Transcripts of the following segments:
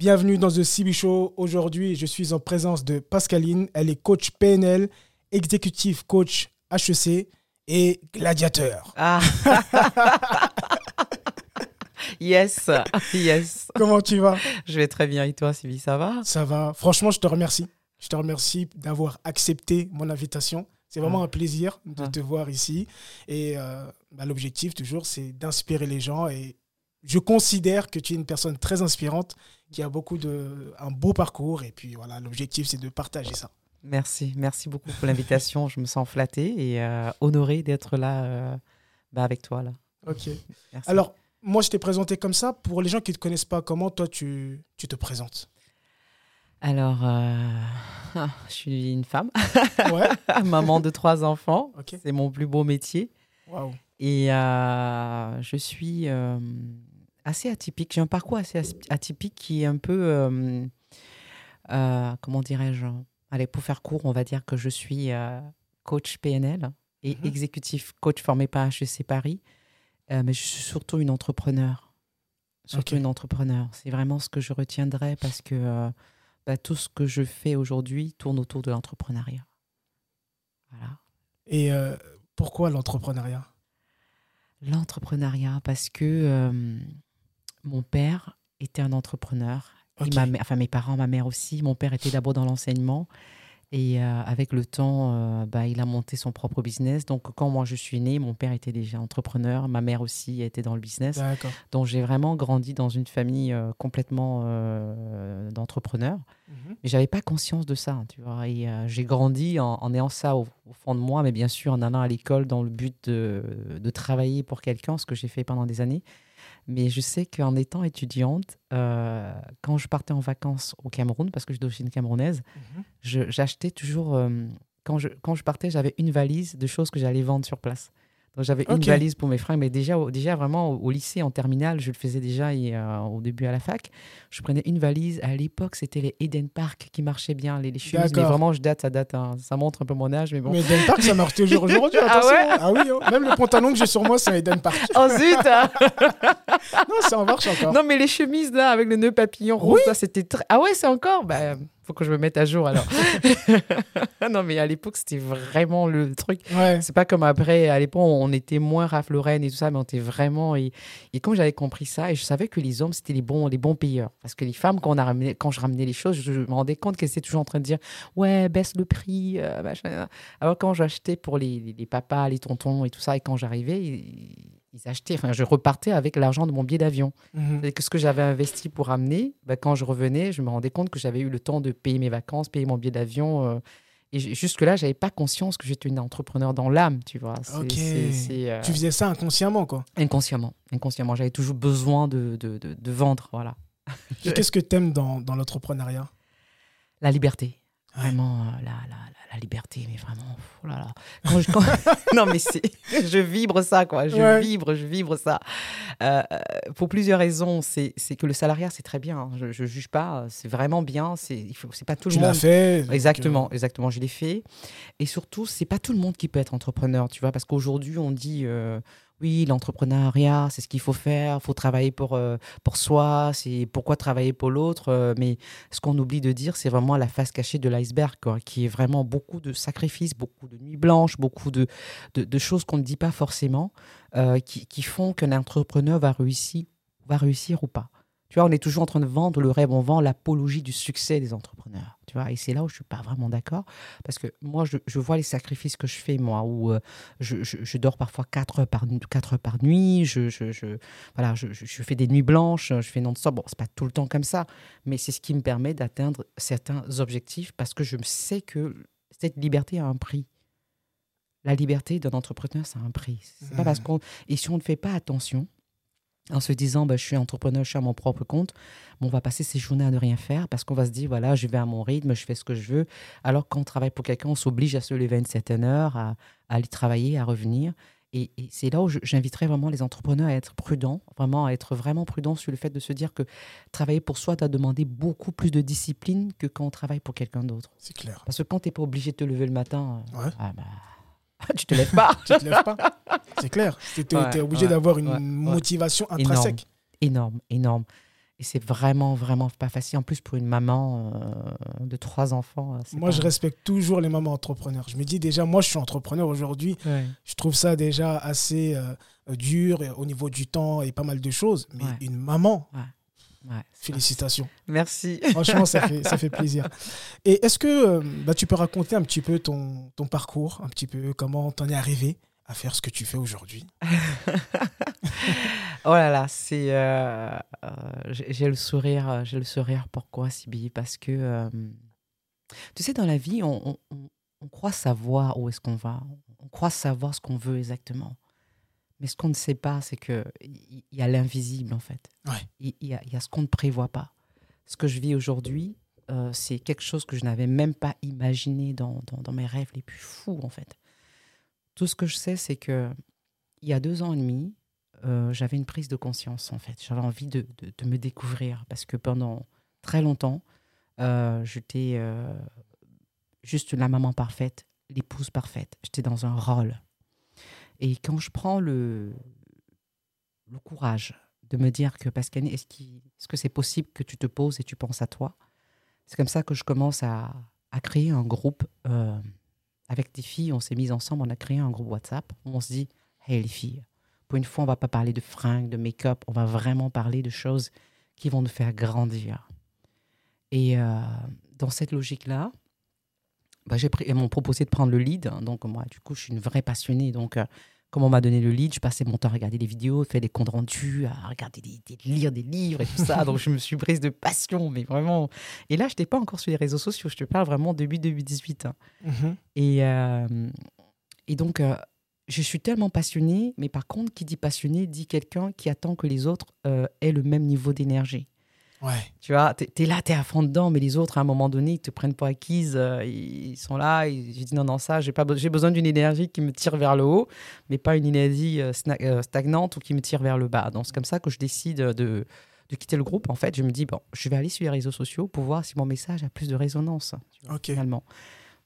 Bienvenue dans The CB Show. Aujourd'hui, je suis en présence de Pascaline. Elle est coach PNL, exécutif coach HEC et gladiateur. Ah. yes, yes. Comment tu vas? Je vais très bien. Et toi, Sylvie, ça va? Ça va. Franchement, je te remercie. Je te remercie d'avoir accepté mon invitation. C'est vraiment Ah. un plaisir de Ah. te voir ici. Et euh, bah, l'objectif, toujours, c'est d'inspirer les gens. Et je considère que tu es une personne très inspirante, qui a beaucoup de, un beau parcours. Et puis voilà, l'objectif, c'est de partager ça. Merci, merci beaucoup pour l'invitation. Je me sens flattée et euh, honorée d'être là euh, bah, avec toi. Là. Ok. Merci. Alors, moi, je t'ai présenté comme ça. Pour les gens qui ne te connaissent pas, comment toi, tu, tu te présentes? Alors, euh, je suis une femme, Ouais. maman de trois enfants. C'est mon plus beau métier. Waouh. Et je suis assez atypique. J'ai un parcours assez as- atypique qui est un peu, euh, euh, comment dirais-je Allez, pour faire court, on va dire que je suis euh, coach PNL et Mhm. exécutif coach formé par HEC Paris. Mais je suis surtout une entrepreneur. Surtout une entrepreneur. C'est vraiment ce que je retiendrai parce que bah, tout ce que je fais aujourd'hui tourne autour de l'entrepreneuriat. Voilà. Et pourquoi l'entrepreneuriat? L'entrepreneuriat, parce que mon père était un entrepreneur. Et ma enfin, mes parents, ma mère aussi. Mon père était d'abord dans l'enseignement. Et euh, avec le temps, euh, bah, il a monté son propre business. Donc, quand moi je suis née, mon père était déjà entrepreneur. Ma mère aussi était dans le business. Donc, j'ai vraiment grandi dans une famille euh, complètement d'entrepreneurs. Mhm. Mais j'avais pas conscience de ça, tu vois. Et j'ai grandi en, en ayant ça au, au fond de moi, mais bien sûr en allant à l'école dans le but de, de travailler pour quelqu'un, ce que j'ai fait pendant des années. Mais je sais qu'en étant étudiante, euh, quand je partais en vacances au Cameroun, parce que je suis d'origine camerounaise, Mhm. j'achetais toujours. euh, quand, je, quand je partais, j'avais une valise de choses que j'allais vendre sur place. Donc j'avais une valise pour mes fringues, mais déjà, déjà vraiment au, au lycée, en terminale, je le faisais déjà et, euh, au début à la fac. Je prenais une valise. À l'époque, c'était les Eden Park qui marchaient bien, les, les chemises. Mais vraiment, je date, ça date, hein. ça montre un peu mon âge, mais bon. Mais Eden Park, ça marche toujours aujourd'hui. Ah ouais? Ah oui, hein. même le pantalon que j'ai sur moi, c'est un Eden Park. Oh zut hein. Non, ça en marche encore. Non, mais les chemises là, avec le nœud papillon rose, Oui. ça c'était très. Ah ouais, c'est encore? Bah, faut que je me mette à jour alors. non, mais à l'époque, c'était vraiment le truc. Ouais. C'est pas comme après, à l'époque, on était moins Ralph Lauren et tout ça, mais on était vraiment. Et, et quand j'avais compris ça, et je savais que les hommes, c'était les bons, les bons payeurs. Parce que les femmes, quand, on a ramené, quand je ramenais les choses, je, je me rendais compte qu'elles étaient toujours en train de dire Ouais, baisse le prix. euh, machin. Alors, quand j'achetais pour les, les, les papas, les tontons et tout ça, et quand j'arrivais, ils, achetaient. Enfin, je repartais avec l'argent de mon billet d'avion. Que ce que j'avais investi pour ramener, bah, quand je revenais, je me rendais compte que j'avais eu le temps de payer mes vacances, payer mon billet d'avion. euh, et jusque-là, j'avais pas conscience que j'étais une entrepreneur dans l'âme, tu vois. C'est- Ok. c'est- c'est, euh, Tu faisais ça inconsciemment, quoi. inconsciemment, inconsciemment. J'avais toujours besoin de, de, de- de vendre, voilà. Qu'est-ce que tu aimes dans, dans l'entrepreneuriat? La liberté. Vraiment, euh, la, la, la, liberté, mais vraiment, oh là là. Quand je- quand- non, mais c'est, je vibre ça, quoi. Je Ouais. vibre, je vibre ça. Euh, euh, pour plusieurs raisons. C'est, c'est que le salariat, c'est très bien. hein. Je, je juge pas. C'est vraiment bien. C'est, il faut, c'est pas tout Tu le monde. fait. donc, Exactement, euh, exactement, je l'ai fait. Et surtout, c'est pas tout le monde qui peut être entrepreneur, tu vois, parce qu'aujourd'hui, on dit euh, oui, l'entrepreneuriat, c'est ce qu'il faut faire, il faut travailler pour, euh, pour soi, c'est pourquoi travailler pour l'autre. euh, mais ce qu'on oublie de dire, c'est vraiment la face cachée de l'iceberg, qui est vraiment beaucoup de sacrifices, beaucoup de nuits blanches, beaucoup de, choses qu'on ne dit pas forcément, euh, qui, font qu'un entrepreneur va réussir ou pas. Tu vois, on est toujours en train de vendre le rêve, on vend l'apologie du succès des entrepreneurs. Tu vois, et c'est là où je suis pas vraiment d'accord, parce que moi, je, je vois les sacrifices que je fais, moi, où euh, je, je- je dors parfois 4 heures par, nu- quatre heures par nuit, je, voilà, je, fais des nuits blanches, je fais non-stop. Bon, c'est pas tout le temps comme ça, mais c'est ce qui me permet d'atteindre certains objectifs, parce que je sais que cette liberté a un prix. La liberté d'un entrepreneur, ça a un prix. C'est pas parce qu'on et si on ne fait pas attention, en se disant bah, je suis entrepreneur, je suis à mon propre compte, bon, on va passer ses journées à ne rien faire parce qu'on va se dire voilà, je vais à mon rythme, je fais ce que je veux. Alors quand on travaille pour quelqu'un, on s'oblige à se lever à une certaine heure, à, à aller travailler, à revenir. Et, et c'est là où j'inviterais vraiment les entrepreneurs à être prudents, vraiment à être vraiment prudents sur le fait de se dire que travailler pour soi doit demander beaucoup plus de discipline que quand on travaille pour quelqu'un d'autre. C'est clair. Parce que quand tu n'es pas obligé de te lever le matin, euh, Ouais. ah bah, tu te lèves pas. Tu te lèves pas. C'est clair. Tu es, Ouais, obligé ouais, d'avoir une ouais, motivation intrinsèque. Énorme, énorme. Et c'est vraiment, vraiment pas facile. En plus, pour une maman euh, de trois enfants. euh, Moi, pas- je respecte toujours les mamans entrepreneurs. Je me dis déjà, moi, je suis entrepreneur aujourd'hui. Je trouve ça déjà assez euh, dur au niveau du temps et pas mal de choses. Mais une maman, Ouais, félicitations. Merci. Franchement, ça fait, ça fait plaisir. Et est-ce que euh, bah, tu peux raconter un petit peu ton, ton parcours, un petit peu comment t'en es arrivé à faire ce que tu fais aujourd'hui? Oh là là, c'est. euh, euh, j'ai le sourire, j'ai le sourire. Pourquoi, Sibylle? Parce que. euh, tu sais, dans la vie, on, on- on- on croit savoir où est-ce qu'on va. On croit savoir ce qu'on veut exactement. Mais ce qu'on ne sait pas, c'est qu'il y, y a l'invisible, en fait. Il y, a, il y a ce qu'on ne prévoit pas. Ce que je vis aujourd'hui, euh, c'est quelque chose que je n'avais même pas imaginé dans, dans- dans mes rêves les plus fous, en fait. Tout ce que je sais, c'est que il y a deux ans et demi, euh, j'avais une prise de conscience, en fait. J'avais envie de, de- de me découvrir parce que pendant très longtemps, euh, j'étais juste la maman parfaite, l'épouse parfaite. J'étais dans un rôle. Et quand je prends le, courage de me dire que Pascal, est-ce est-ce que c'est possible que tu te poses et tu penses à toi C'est comme ça que je commence à, créer un groupe. euh, avec des filles, on s'est mis ensemble, on a créé un groupe WhatsApp. Où on se dit, hey les filles, pour une fois, on va pas parler de fringues, de make-up, on va vraiment parler de choses qui vont nous faire grandir. Et euh, dans cette logique-là, bah, j'ai pris, elles m'ont proposé de prendre le lead. donc, moi, du coup, je suis une vraie passionnée. Donc, euh, comme on m'a donné le lead, je passais mon temps à regarder des vidéos, faire des comptes rendus, à regarder des, des- lire des livres et tout ça. donc, je me suis prise de passion, mais vraiment. Et là, je n'étais pas encore sur les réseaux sociaux. Je te parle vraiment début 2018. hein. Mhm. Et, euh, et donc, euh, je suis tellement passionnée, mais par contre, qui dit passionné dit quelqu'un qui attend que les autres euh, aient le même niveau d'énergie. Ouais. Tu vois, tu es, là, tu es à fond dedans, mais les autres, à un moment donné, ils te prennent pour acquise. euh, ils sont là. J'ai dit non, non, ça, j'ai be- besoin d'une énergie qui me tire vers le haut, mais pas une énergie euh, euh, stagnante ou qui me tire vers le bas. Donc, c'est comme ça que je décide de, de quitter le groupe. En fait, je me dis, bon, je vais aller sur les réseaux sociaux pour voir si mon message a plus de résonance finalement.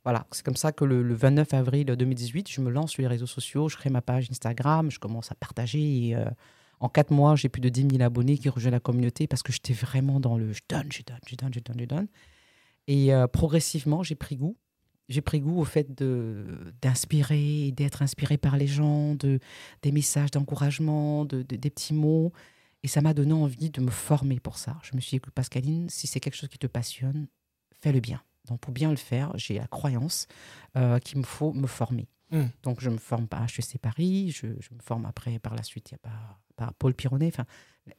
Voilà, c'est comme ça que le, le 29 avril 2018, je me lance sur les réseaux sociaux, je crée ma page Instagram, je commence à partager. Et, euh, en quatre mois, j'ai plus de 10 000 abonnés qui rejoignent la communauté parce que j'étais vraiment dans le je donne, je donne, je donne, je donne, je donne. Et euh, progressivement, j'ai pris goût. J'ai pris goût au fait d'inspirer, d'être inspiré par les gens, de, des messages d'encouragement, de, de- des petits mots. Et ça m'a donné envie de me former pour ça. Je me suis dit, écoute, Pascaline, si c'est quelque chose qui te passionne, fais-le bien. Donc, pour bien le faire, j'ai la croyance euh, qu'il me faut me former. Mm. Donc, je me forme par HEC Paris, je, je me forme après, par la suite, il y a par, par Paul Pironnet, enfin,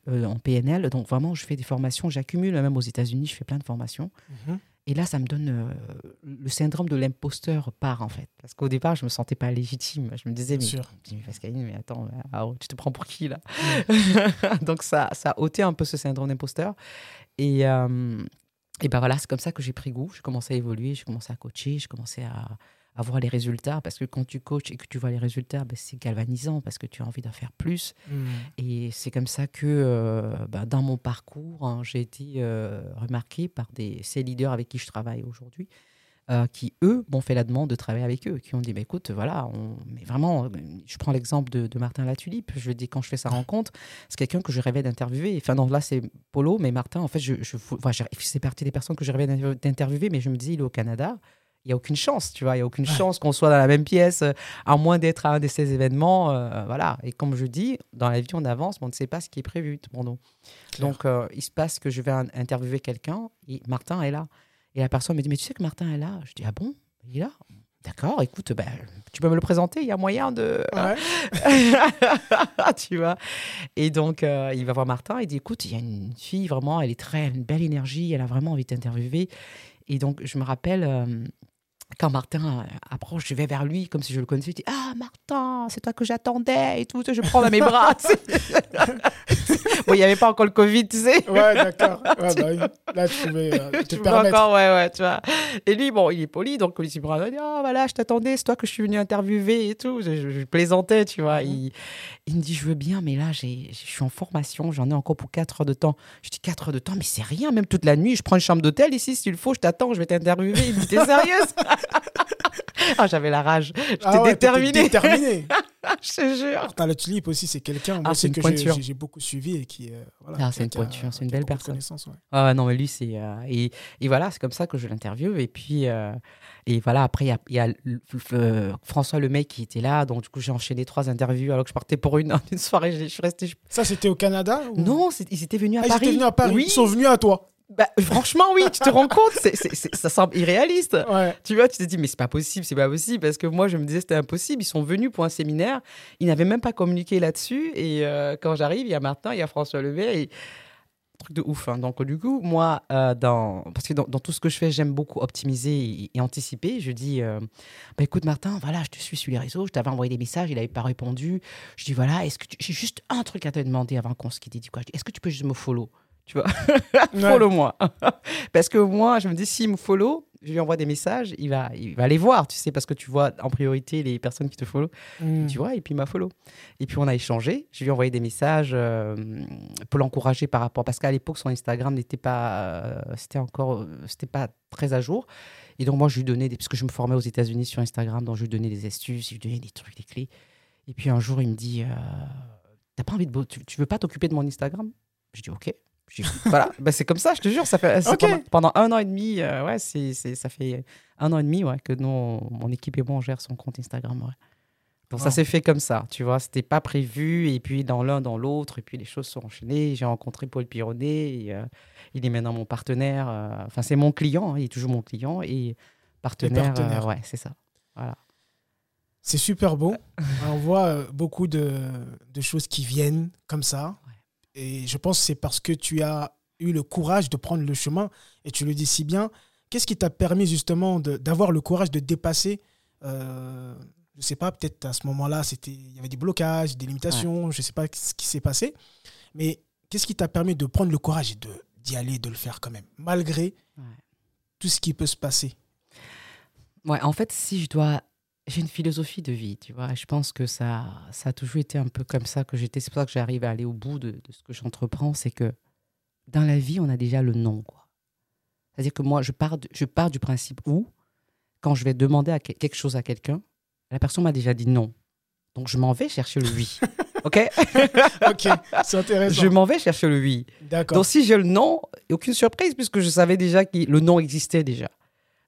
euh, en PNL. Donc, vraiment, je fais des formations, j'accumule, même aux États-Unis, je fais plein de formations. Mhm. Et là, ça me donne euh, le syndrome de l'imposteur part, en fait. Parce qu'au départ, je me sentais pas légitime. Je me disais, mais, Bien sûr. je me dis, mais Pascaline, mais attends, oh, tu te prends pour qui, là Donc, ça, ça a ôté un peu ce syndrome d'imposteur. Et, euh, et ben voilà, c'est comme ça que j'ai pris goût. J'ai commencé à évoluer, j'ai commencé à coacher, j'ai commencé à, à voir les résultats. Parce que quand tu coaches et que tu vois les résultats, ben, c'est galvanisant parce que tu as envie d'en faire plus. Mhm. Et c'est comme ça que euh, bah, dans mon parcours, hein, j'ai été euh, remarqué par des, ces leaders avec qui je travaille aujourd'hui, euh, qui, eux, m'ont fait la demande de travailler avec eux, qui ont dit, bah, écoute, voilà, on... mais vraiment, je prends l'exemple de, de Martin Latulipe, je le dis quand je fais sa rencontre, c'est quelqu'un que je rêvais d'interviewer. Enfin, non, là, c'est Polo, mais Martin, en fait, je, c'est partie des personnes que je rêvais d'inter- d'interviewer, mais je me dis, il est au Canada. Il n'y a aucune chance, tu vois, il n'y a aucune chance qu'on soit dans la même pièce, euh, à moins d'être à un de ces événements. euh, voilà. Et comme je dis, dans la vie, on avance, mais on ne sait pas ce qui est prévu. Bon, donc, euh, il se passe que je vais in- interviewer quelqu'un et Martin est là. Et la personne me dit, mais tu sais que Martin est là? Je dis, ah bon? Il est là D'accord, écoute, ben, tu peux me le présenter, il y a moyen de... Ouais. tu vois? Et donc, euh, il va voir Martin, il dit, écoute, il y a une fille, vraiment, elle est très, elle a une belle énergie, elle a vraiment envie de t'interviewer. Et donc, je me rappelle, euh, quand Martin euh, approche, je vais vers lui comme si je le connaissais, je dis, ah, Martin, c'est toi que j'attendais et tout, je prends dans mes bras. tu bon, il n'y avait pas encore le Covid, tu sais. Ouais, d'accord. Ouais, bah oui. Là, tu pouvais euh, te Tu permettre. encore, ouais, ouais, tu vois. Et lui, bon, il est poli, donc il il dit, ah, voilà, je t'attendais, c'est toi que je suis venu interviewer et tout. Je, je- je plaisantais, tu vois. Mhm. il, il me dit, je veux bien, mais là, je suis en formation, j'en ai encore pour 4 heures de temps. Je dis, 4 heures de temps, mais c'est rien, même toute la nuit, je prends une chambre d'hôtel ici, s'il faut, je t'attends, je vais t'interviewer. Il me dit, t'es sérieuse? Ah, j'avais la rage. J'étais Ah ouais, déterminée. déterminé. je te jure. Le Tulip aussi, c'est quelqu'un moi Ah, c'est que j'ai beaucoup suivi et qui. euh, voilà, Ah, c'est une pointure, c'est une belle personne. ouais. Ah non, mais lui, c'est. euh, et, et voilà, c'est comme ça que je l'interviewe. Et puis, euh, et voilà, après, il y a, y a le- le- François Lemay qui était là. Donc, du coup, j'ai enchaîné trois interviews alors que je partais pour une, une soirée. Je je suis restée. je- Ça, c'était au Canada ou- Non, ils étaient venus à Ah, ils Paris. étaient venus à Paris. Oui. Ils sont venus à toi. Bah, franchement, oui, tu te rends compte c'est- c'est- c'est- Ça semble irréaliste. Ouais. Tu vois, tu te dis, mais c'est pas possible, c'est pas possible, parce que moi, je me disais, c'était impossible. Ils sont venus pour un séminaire, ils n'avaient même pas communiqué là-dessus. Et euh, quand j'arrive, il y a Martin, il y a François Levet, et... truc de ouf. hein. Donc, du coup, moi, euh, dans... parce que dans, dans tout ce que je fais, j'aime beaucoup optimiser et, et anticiper. Je dis, euh, bah, écoute, Martin, voilà, je te suis sur les réseaux, je t'avais envoyé des messages, il n'avait pas répondu. Je dis, voilà, est-ce que tu- j'ai juste un truc à te demander avant qu'on se quitte. Quoi? Est-ce que tu peux juste me follow? Tu vois follow-moi. parce que moi, je me dis, s'il me follow, je lui envoie des messages, il va, il va les voir, tu sais, parce que tu vois en priorité les personnes qui te follow, Hmm. tu vois, et puis il m'a follow. Et puis on a échangé, je lui ai envoyé des messages euh, pour l'encourager par rapport, parce qu'à l'époque, son Instagram n'était pas, euh, c'était encore, euh, c'était pas très à jour. Et donc moi, je lui donnais, des, parce que je me formais aux États-Unis sur Instagram, donc je lui donnais des astuces, je lui donnais des trucs, des clés. Et puis un jour, il me dit, euh, t'as pas envie de, tu, tu veux pas t'occuper de mon Instagram? Je dis, ok. Voilà, bah, c'est comme ça, je te jure, ça fait pendant, pendant un an et demi, euh, ouais, c'est, c'est- ça fait un an et demi, ouais, que nous, mon équipe et moi, on gère son compte Instagram, ouais. Donc ça s'est fait comme ça, tu vois, c'était pas prévu, et puis dans l'un, dans l'autre, et puis les choses sont enchaînées. J'ai rencontré Paul Pironnet, et, euh, il est maintenant mon partenaire, euh, enfin c'est mon client, hein, il est toujours mon client, et partenaire, partenaire. ouais, c'est ça. C'est super beau. On voit beaucoup de, de choses qui viennent comme ça. Et je pense que c'est parce que tu as eu le courage de prendre le chemin. Et tu le dis si bien. Qu'est-ce qui t'a permis justement d'avoir le courage de dépasser euh, Je ne sais pas, peut-être à ce moment-là, il y avait des blocages, des limitations. Je ne sais pas ce qui s'est passé. Mais qu'est-ce qui t'a permis de prendre le courage et d'y aller, de le faire quand même, malgré Ouais. tout ce qui peut se passer? Ouais, en fait, si je dois. J'ai une philosophie de vie, tu vois. et Je pense que ça, ça a toujours été un peu comme ça que j'étais. C'est pour ça que j'arrive à aller au bout de, de ce que j'entreprends. C'est que dans la vie, on a déjà le non, quoi. C'est-à-dire que moi, je pars, de- je pars du principe où, quand je vais demander à que- quelque chose à quelqu'un, la personne m'a déjà dit non. Donc, je m'en vais chercher le oui. OK? Ok, c'est intéressant. Je m'en vais chercher le oui. D'accord. Donc, si j'ai le non, aucune surprise, puisque je savais déjà que le non existait déjà.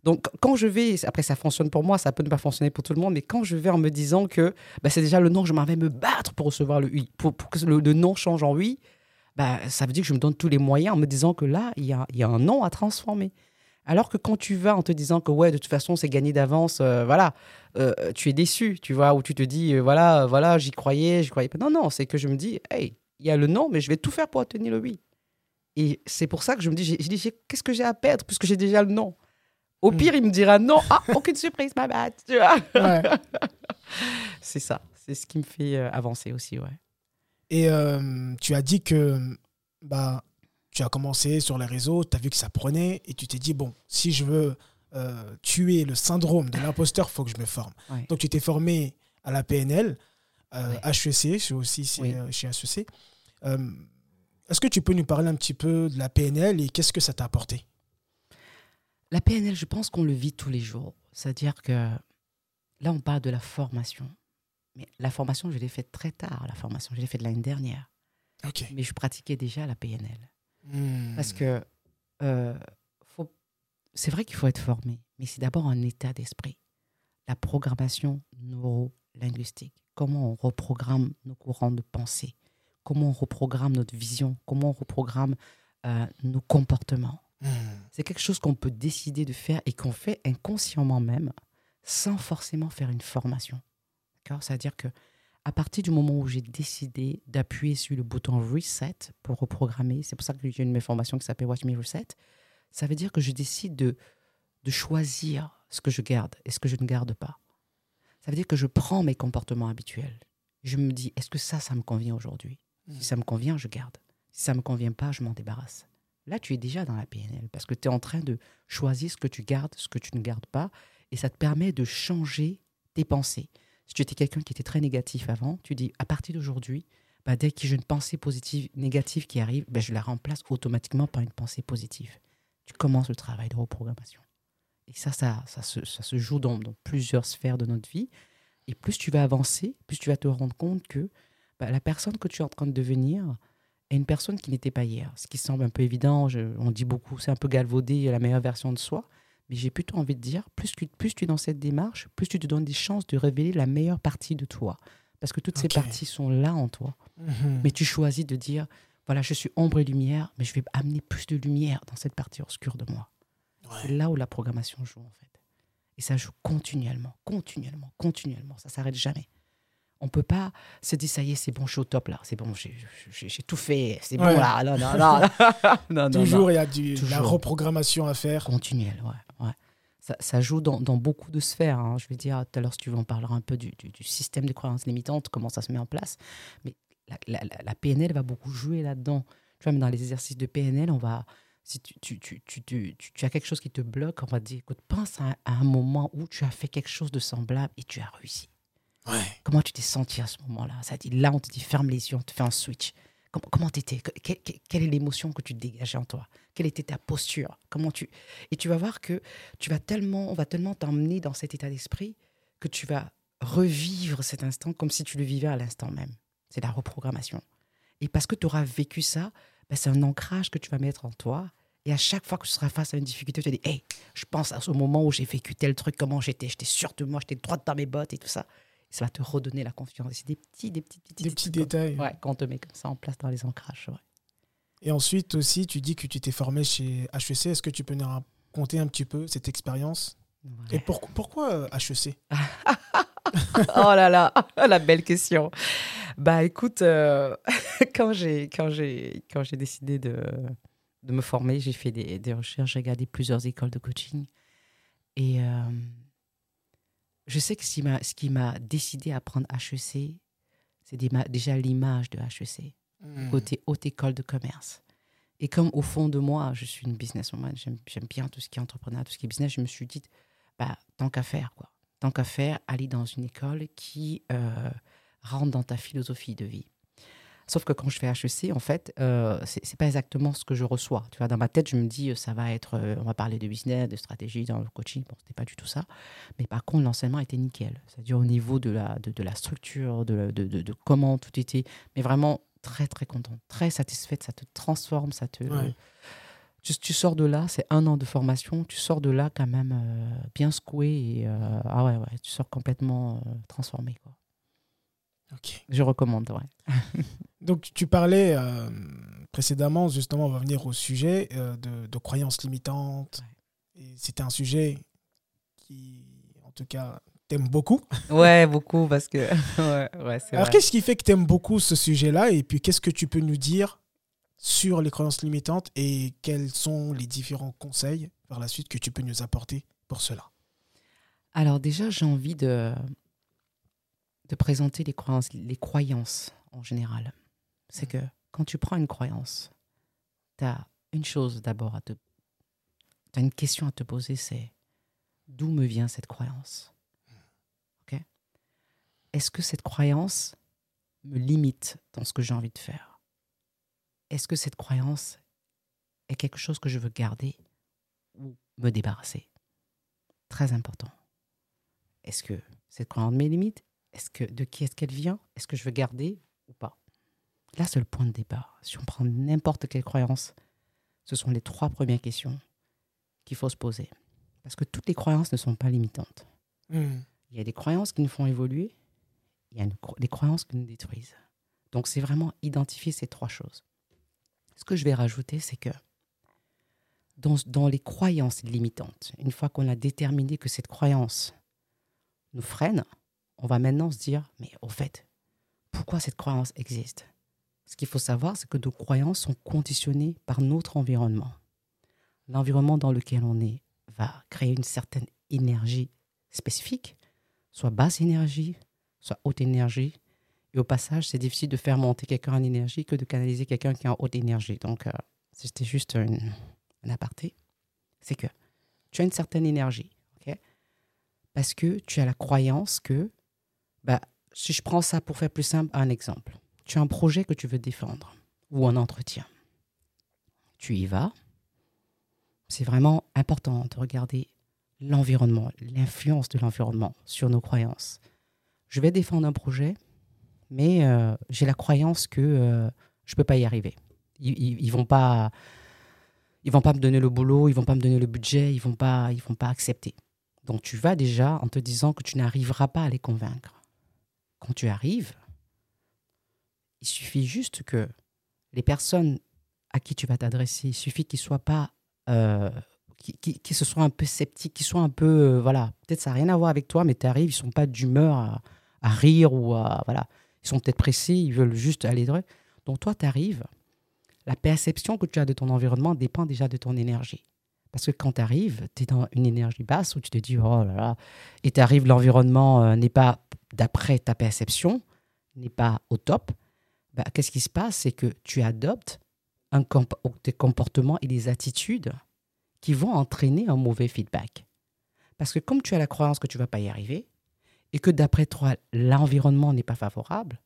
Donc, quand je vais, après, ça fonctionne pour moi, ça peut ne pas fonctionner pour tout le monde, mais quand je vais en me disant que bah, c'est déjà le non, je m'en vais me battre pour recevoir le oui, pour, que le, le non change en oui, bah, ça veut dire que je me donne tous les moyens en me disant que là, il y a, y a un non à transformer. Alors que quand tu vas en te disant que ouais, de toute façon, c'est gagné d'avance, euh, voilà, euh, tu es déçu, tu vois, ou tu te dis, euh, voilà, voilà, j'y croyais, j'y croyais pas. Non, non, c'est que je me dis, hey, il y a le non, mais je vais tout faire pour obtenir le oui. Et c'est pour ça que je me dis, j'ai- qu'est-ce que j'ai à perdre puisque j'ai déjà le non Au pire, il me dira non, ah, aucune surprise, ma bad, tu vois. Ouais. C'est ça, c'est ce qui me fait euh, avancer aussi, ouais. Et euh, tu as dit que bah, tu as commencé sur les réseaux, tu as vu que ça prenait et tu t'es dit, bon, si je veux euh, tuer le syndrome de l'imposteur, il faut que je me forme. Ouais. Donc tu t'es formé à la PNL, euh, Ouais. HEC, je suis aussi c'est, Oui. chez HEC. Est-ce que tu peux nous parler un petit peu de la PNL et qu'est-ce que ça t'a apporté? La PNL, je pense qu'on le vit tous les jours. C'est-à-dire que là, on parle de la formation. Mais la formation, je l'ai faite très tard, la formation. Je l'ai faite l'année dernière. Mais je pratiquais déjà la PNL. Hmm. Parce que euh, faut- c'est vrai qu'il faut être formé, mais c'est d'abord un état d'esprit. La programmation neuro-linguistique. Comment on reprogramme nos courants de pensée. Comment on reprogramme notre vision. Comment on reprogramme euh, nos comportements. Hmm. C'est quelque chose qu'on peut décider de faire et qu'on fait inconsciemment même, sans forcément faire une formation. D'accord? C'est-à-dire que à partir du moment où j'ai décidé d'appuyer sur le bouton reset pour reprogrammer, c'est pour ça que j'ai une de mes formations qui s'appelle Watch Me Reset, ça veut dire que je décide de, de choisir ce que je garde et ce que je ne garde pas. Ça veut dire que je prends mes comportements habituels. Je me dis, est-ce que ça, ça me convient aujourd'hui? Si ça me convient, je garde. Si ça ne me convient pas, je m'en débarrasse. Là, tu es déjà dans la PNL parce que tu es en train de choisir ce que tu gardes, ce que tu ne gardes pas, et ça te permet de changer tes pensées. Si tu étais quelqu'un qui était très négatif avant, tu dis à partir d'aujourd'hui, bah, dès que j'ai une pensée positive, négative qui arrive, bah, je la remplace automatiquement par une pensée positive. Tu commences le travail de reprogrammation. Et ça, ça, ça, se, joue dans, dans plusieurs sphères de notre vie. Et plus tu vas avancer, plus tu vas te rendre compte que bah, la personne que tu es en train de devenir est une personne qui n'était pas hier. Ce qui semble un peu évident, je- on dit beaucoup, c'est un peu galvaudé, la meilleure version de soi. Mais j'ai plutôt envie de dire, plus, tu- plus tu es dans cette démarche, plus tu te donnes des chances de révéler la meilleure partie de toi. Parce que toutes ces parties sont là en toi. Mhm. Mais tu choisis de dire, voilà, je suis ombre et lumière, mais je vais amener plus de lumière dans cette partie obscure de moi. C'est là où la programmation joue, en fait. Et ça joue continuellement, continuellement, continuellement. Ça s'arrête jamais. On peut pas se dire, ça y est, c'est bon, je suis au top là. C'est bon, j'ai- tout fait. C'est bon là. Non, non, non. non, non, Toujours, il y a du, la Toujours. reprogrammation à faire. Continuel, ouais. ouais. Ça, ça joue dans, dans beaucoup de sphères. hein. Je vais dire, tout à l'heure, si tu veux, on parlera un peu du, du- du système de croyances limitantes, comment ça se met en place. Mais la, la- la- la PNL va beaucoup jouer là-dedans. Tu vois, même dans les exercices de PNL, on va. Si tu, as quelque chose qui te bloque, on va te dire, écoute, pense à, à un moment où tu as fait quelque chose de semblable et tu as réussi. Comment tu t'es senti à ce moment-là? Ça dit, là, on te dit, ferme les yeux, on te fait un switch. Comment t'étais? Que- que- que- Quelle est l'émotion que tu dégageais en toi? Quelle était ta posture? Comment tu Et tu vas voir que tu vas tellement, on va tellement t'emmener dans cet état d'esprit que tu vas revivre cet instant comme si tu le vivais à l'instant même. C'est la reprogrammation. Et parce que tu auras vécu ça, ben, c'est un ancrage que tu vas mettre en toi. Et à chaque fois que tu seras face à une difficulté, tu vas dire, hey, je pense à ce moment où j'ai vécu tel truc, comment j'étais, j'étais sûr de moi, j'étais droite dans mes bottes et tout ça. Ça va te redonner la confiance. C'est des petits, des petits, petits, Des petits comme- détails. Ouais, quand on te met comme ça en place dans les ancrages. ouais. Et ensuite aussi, tu dis que tu t'es formé chez HEC. Est-ce que tu peux nous raconter un petit peu cette expérience? Et pour- pourquoi euh, HEC oh là là, la belle question. Bah écoute, euh, quand j'ai quand j'ai quand j'ai décidé de, de me former, j'ai fait des, des recherches, j'ai regardé plusieurs écoles de coaching et euh, je sais que ce qui m'a décidé à prendre HEC, c'est déjà l'image de HEC Hmm. côté haute école de commerce. Et comme au fond de moi, je suis une businesswoman, j'aime j'aime bien tout ce qui est entrepreneur, tout ce qui est business, je me suis dit, bah, tant qu'à faire, quoi. Tant qu'à faire, aller dans une école qui euh, rentre dans ta philosophie de vie. Sauf que quand je fais HEC, en fait, euh, c'est c'est pas exactement ce que je reçois. Tu vois, dans ma tête, je me dis, euh, ça va être, euh, on va parler de business, de stratégie dans le coaching. Bon, c'était pas du tout ça. Mais par contre, l'enseignement était nickel. C'est-à-dire au niveau de la, de, de la structure, de, la- de, de- de comment tout était, mais vraiment très, très contente, très satisfaite. Ça te transforme, ça te. Ouais. Tu, tu sors de là, c'est un an de formation, tu sors de là quand même euh, bien secoué et euh, ah ouais, ouais, tu sors complètement euh, transformé. Quoi. Je recommande, ouais. Donc, tu parlais euh, précédemment, justement, on va venir au sujet euh, de, de croyances limitantes. C'était un sujet qui, en tout cas, t'aime beaucoup. Ouais, beaucoup parce que. ouais, ouais, Alors, qu'est-ce qui fait que t'aimes beaucoup ce sujet-là? Et puis, qu'est-ce que tu peux nous dire sur les croyances limitantes et quels sont les différents conseils par la suite que tu peux nous apporter pour cela? Alors, déjà, j'ai envie de, de présenter les croyances, les croyances en général. C'est que quand tu prends une croyance, tu as une chose d'abord à te. Tu as une question à te poser c'est d'où me vient cette croyance? Est-ce que cette croyance me limite dans ce que j'ai envie de faire? Est-ce que cette croyance est quelque chose que je veux garder ou me débarrasser? Très important. Est-ce que cette croyance me limite? Est-ce que de qui est-ce qu'elle vient? Est-ce que je veux garder ou pas? Là, c'est le point de départ. Si on prend n'importe quelle croyance, ce sont les trois premières questions qu'il faut se poser. Parce que toutes les croyances ne sont pas limitantes. Hmm. Il y a des croyances qui nous font évoluer, il y a une des croyances qui nous détruisent. Donc, c'est vraiment identifier ces trois choses. Ce que je vais rajouter, c'est que dans, dans les croyances limitantes, une fois qu'on a déterminé que cette croyance nous freine, on va maintenant se dire, mais au fait, pourquoi cette croyance existe? Ce qu'il faut savoir, c'est que nos croyances sont conditionnées par notre environnement. L'environnement dans lequel on est va créer une certaine énergie spécifique, soit basse énergie, soit haute énergie. Et au passage, c'est difficile de faire monter quelqu'un en énergie que de canaliser quelqu'un qui est en haute énergie. Donc, euh, c'était juste un aparté. C'est que tu as une certaine énergie, Parce que tu as la croyance que, bah, si je prends ça pour faire plus simple, un exemple. Tu as un projet que tu veux défendre ou un entretien. Tu y vas. C'est vraiment important de regarder l'environnement, l'influence de l'environnement sur nos croyances. Je vais défendre un projet, mais euh, j'ai la croyance que euh, je ne peux pas y arriver. Ils, ne vont pas, ils vont pas me donner le boulot, ils vont pas me donner le budget, ils vont ils vont pas accepter. Donc tu vas déjà en te disant que tu n'arriveras pas à les convaincre. Quand tu arrives, il suffit juste que les personnes à qui tu vas t'adresser, il suffit qu'ils soient pas euh, qui, qui, se soient un peu sceptiques, qui soient un peu, euh, voilà, peut-être ça n'a rien à voir avec toi, mais tu arrives, ils sont pas d'humeur à, à, rire ou à, voilà, ils sont peut-être pressés, ils veulent juste aller droit. Donc toi, tu arrives, la perception que tu as de ton environnement dépend déjà de ton énergie. Parce que quand tu arrives, tu es dans une énergie basse où tu te dis, oh là là, et tu arrives, l'environnement euh, n'est pas, d'après ta perception, n'est pas au top, bah, qu'est-ce qui se passe? C'est que tu adoptes un tes comportements et des attitudes qui vont entraîner un mauvais feedback. Parce que comme tu as la croyance que tu vas pas y arriver, et que d'après toi, l'environnement n'est pas favorable,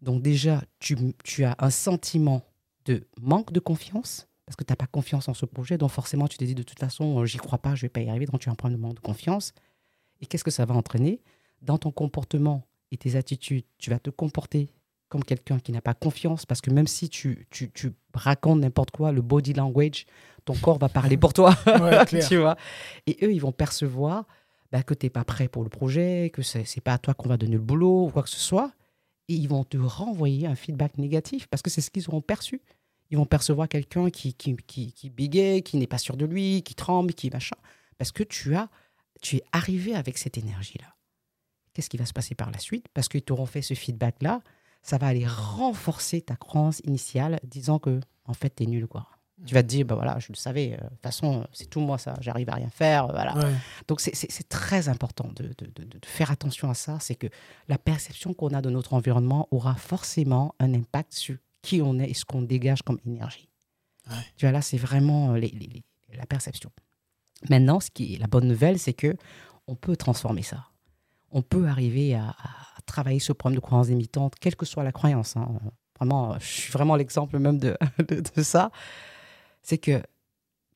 donc déjà, tu, tu, as un sentiment de manque de confiance, parce que tu n'as pas confiance en ce projet, donc forcément, tu te dis de toute façon, j'y crois pas, je vais pas y arriver, donc tu as un problème de manque de confiance. Et qu'est-ce que ça va entraîner? Dans ton comportement et tes attitudes, tu vas te comporter comme quelqu'un qui n'a pas confiance, parce que même si tu, tu, tu racontes n'importe quoi, le body language, ton corps va parler pour toi. tu vois Et eux, ils vont percevoir bah, que tu n'es pas prêt pour le projet, que ce n'est pas à toi qu'on va donner le boulot ou quoi que ce soit. Et ils vont te renvoyer un feedback négatif parce que c'est ce qu'ils auront perçu. Ils vont percevoir quelqu'un qui, qui, qui, qui bégaye, qui n'est pas sûr de lui, qui tremble, qui machin. Parce que tu, as, tu es arrivé avec cette énergie-là. Qu'est-ce qui va se passer par la suite Parce qu'ils t'auront fait ce feedback-là ça va aller renforcer ta croyance initiale, disant que, en fait, tu es nul, quoi. Tu vas te dire, bah voilà, je le savais, euh, de toute façon, c'est tout moi ça, j'arrive à rien faire, euh, voilà. Donc c'est très important de, de, de, faire attention à ça, c'est que la perception qu'on a de notre environnement aura forcément un impact sur qui on est et ce qu'on dégage comme énergie. Tu vois, là, c'est vraiment euh, les, les, la perception. Maintenant, ce qui est la bonne nouvelle, c'est que on peut transformer ça. On peut arriver à travailler ce problème de croyance limitante, quelle que soit la croyance. Hein. Vraiment, je suis vraiment l'exemple même de, ça. C'est que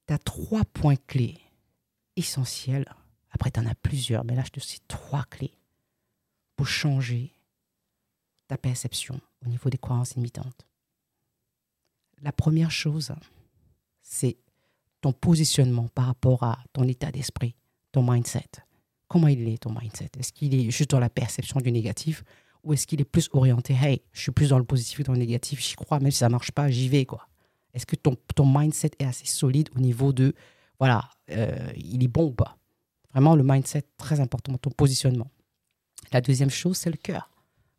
tu as trois points clés essentiels. Après, tu en as plusieurs, mais là, je te cite trois clés pour changer ta perception au niveau des croyances limitantes. La première chose, c'est ton positionnement par rapport à ton état d'esprit, ton mindset comment il est ton mindset? Est-ce qu'il est juste dans la perception du négatif ou est-ce qu'il est plus orienté, hey, je suis plus dans le positif que dans le négatif, j'y crois, même si ça ne marche pas, j'y vais, quoi? Est-ce que ton, ton mindset est assez solide au niveau de, voilà, euh, il est bon ou pas? Vraiment, le mindset, très important, ton positionnement. La deuxième chose, c'est le cœur.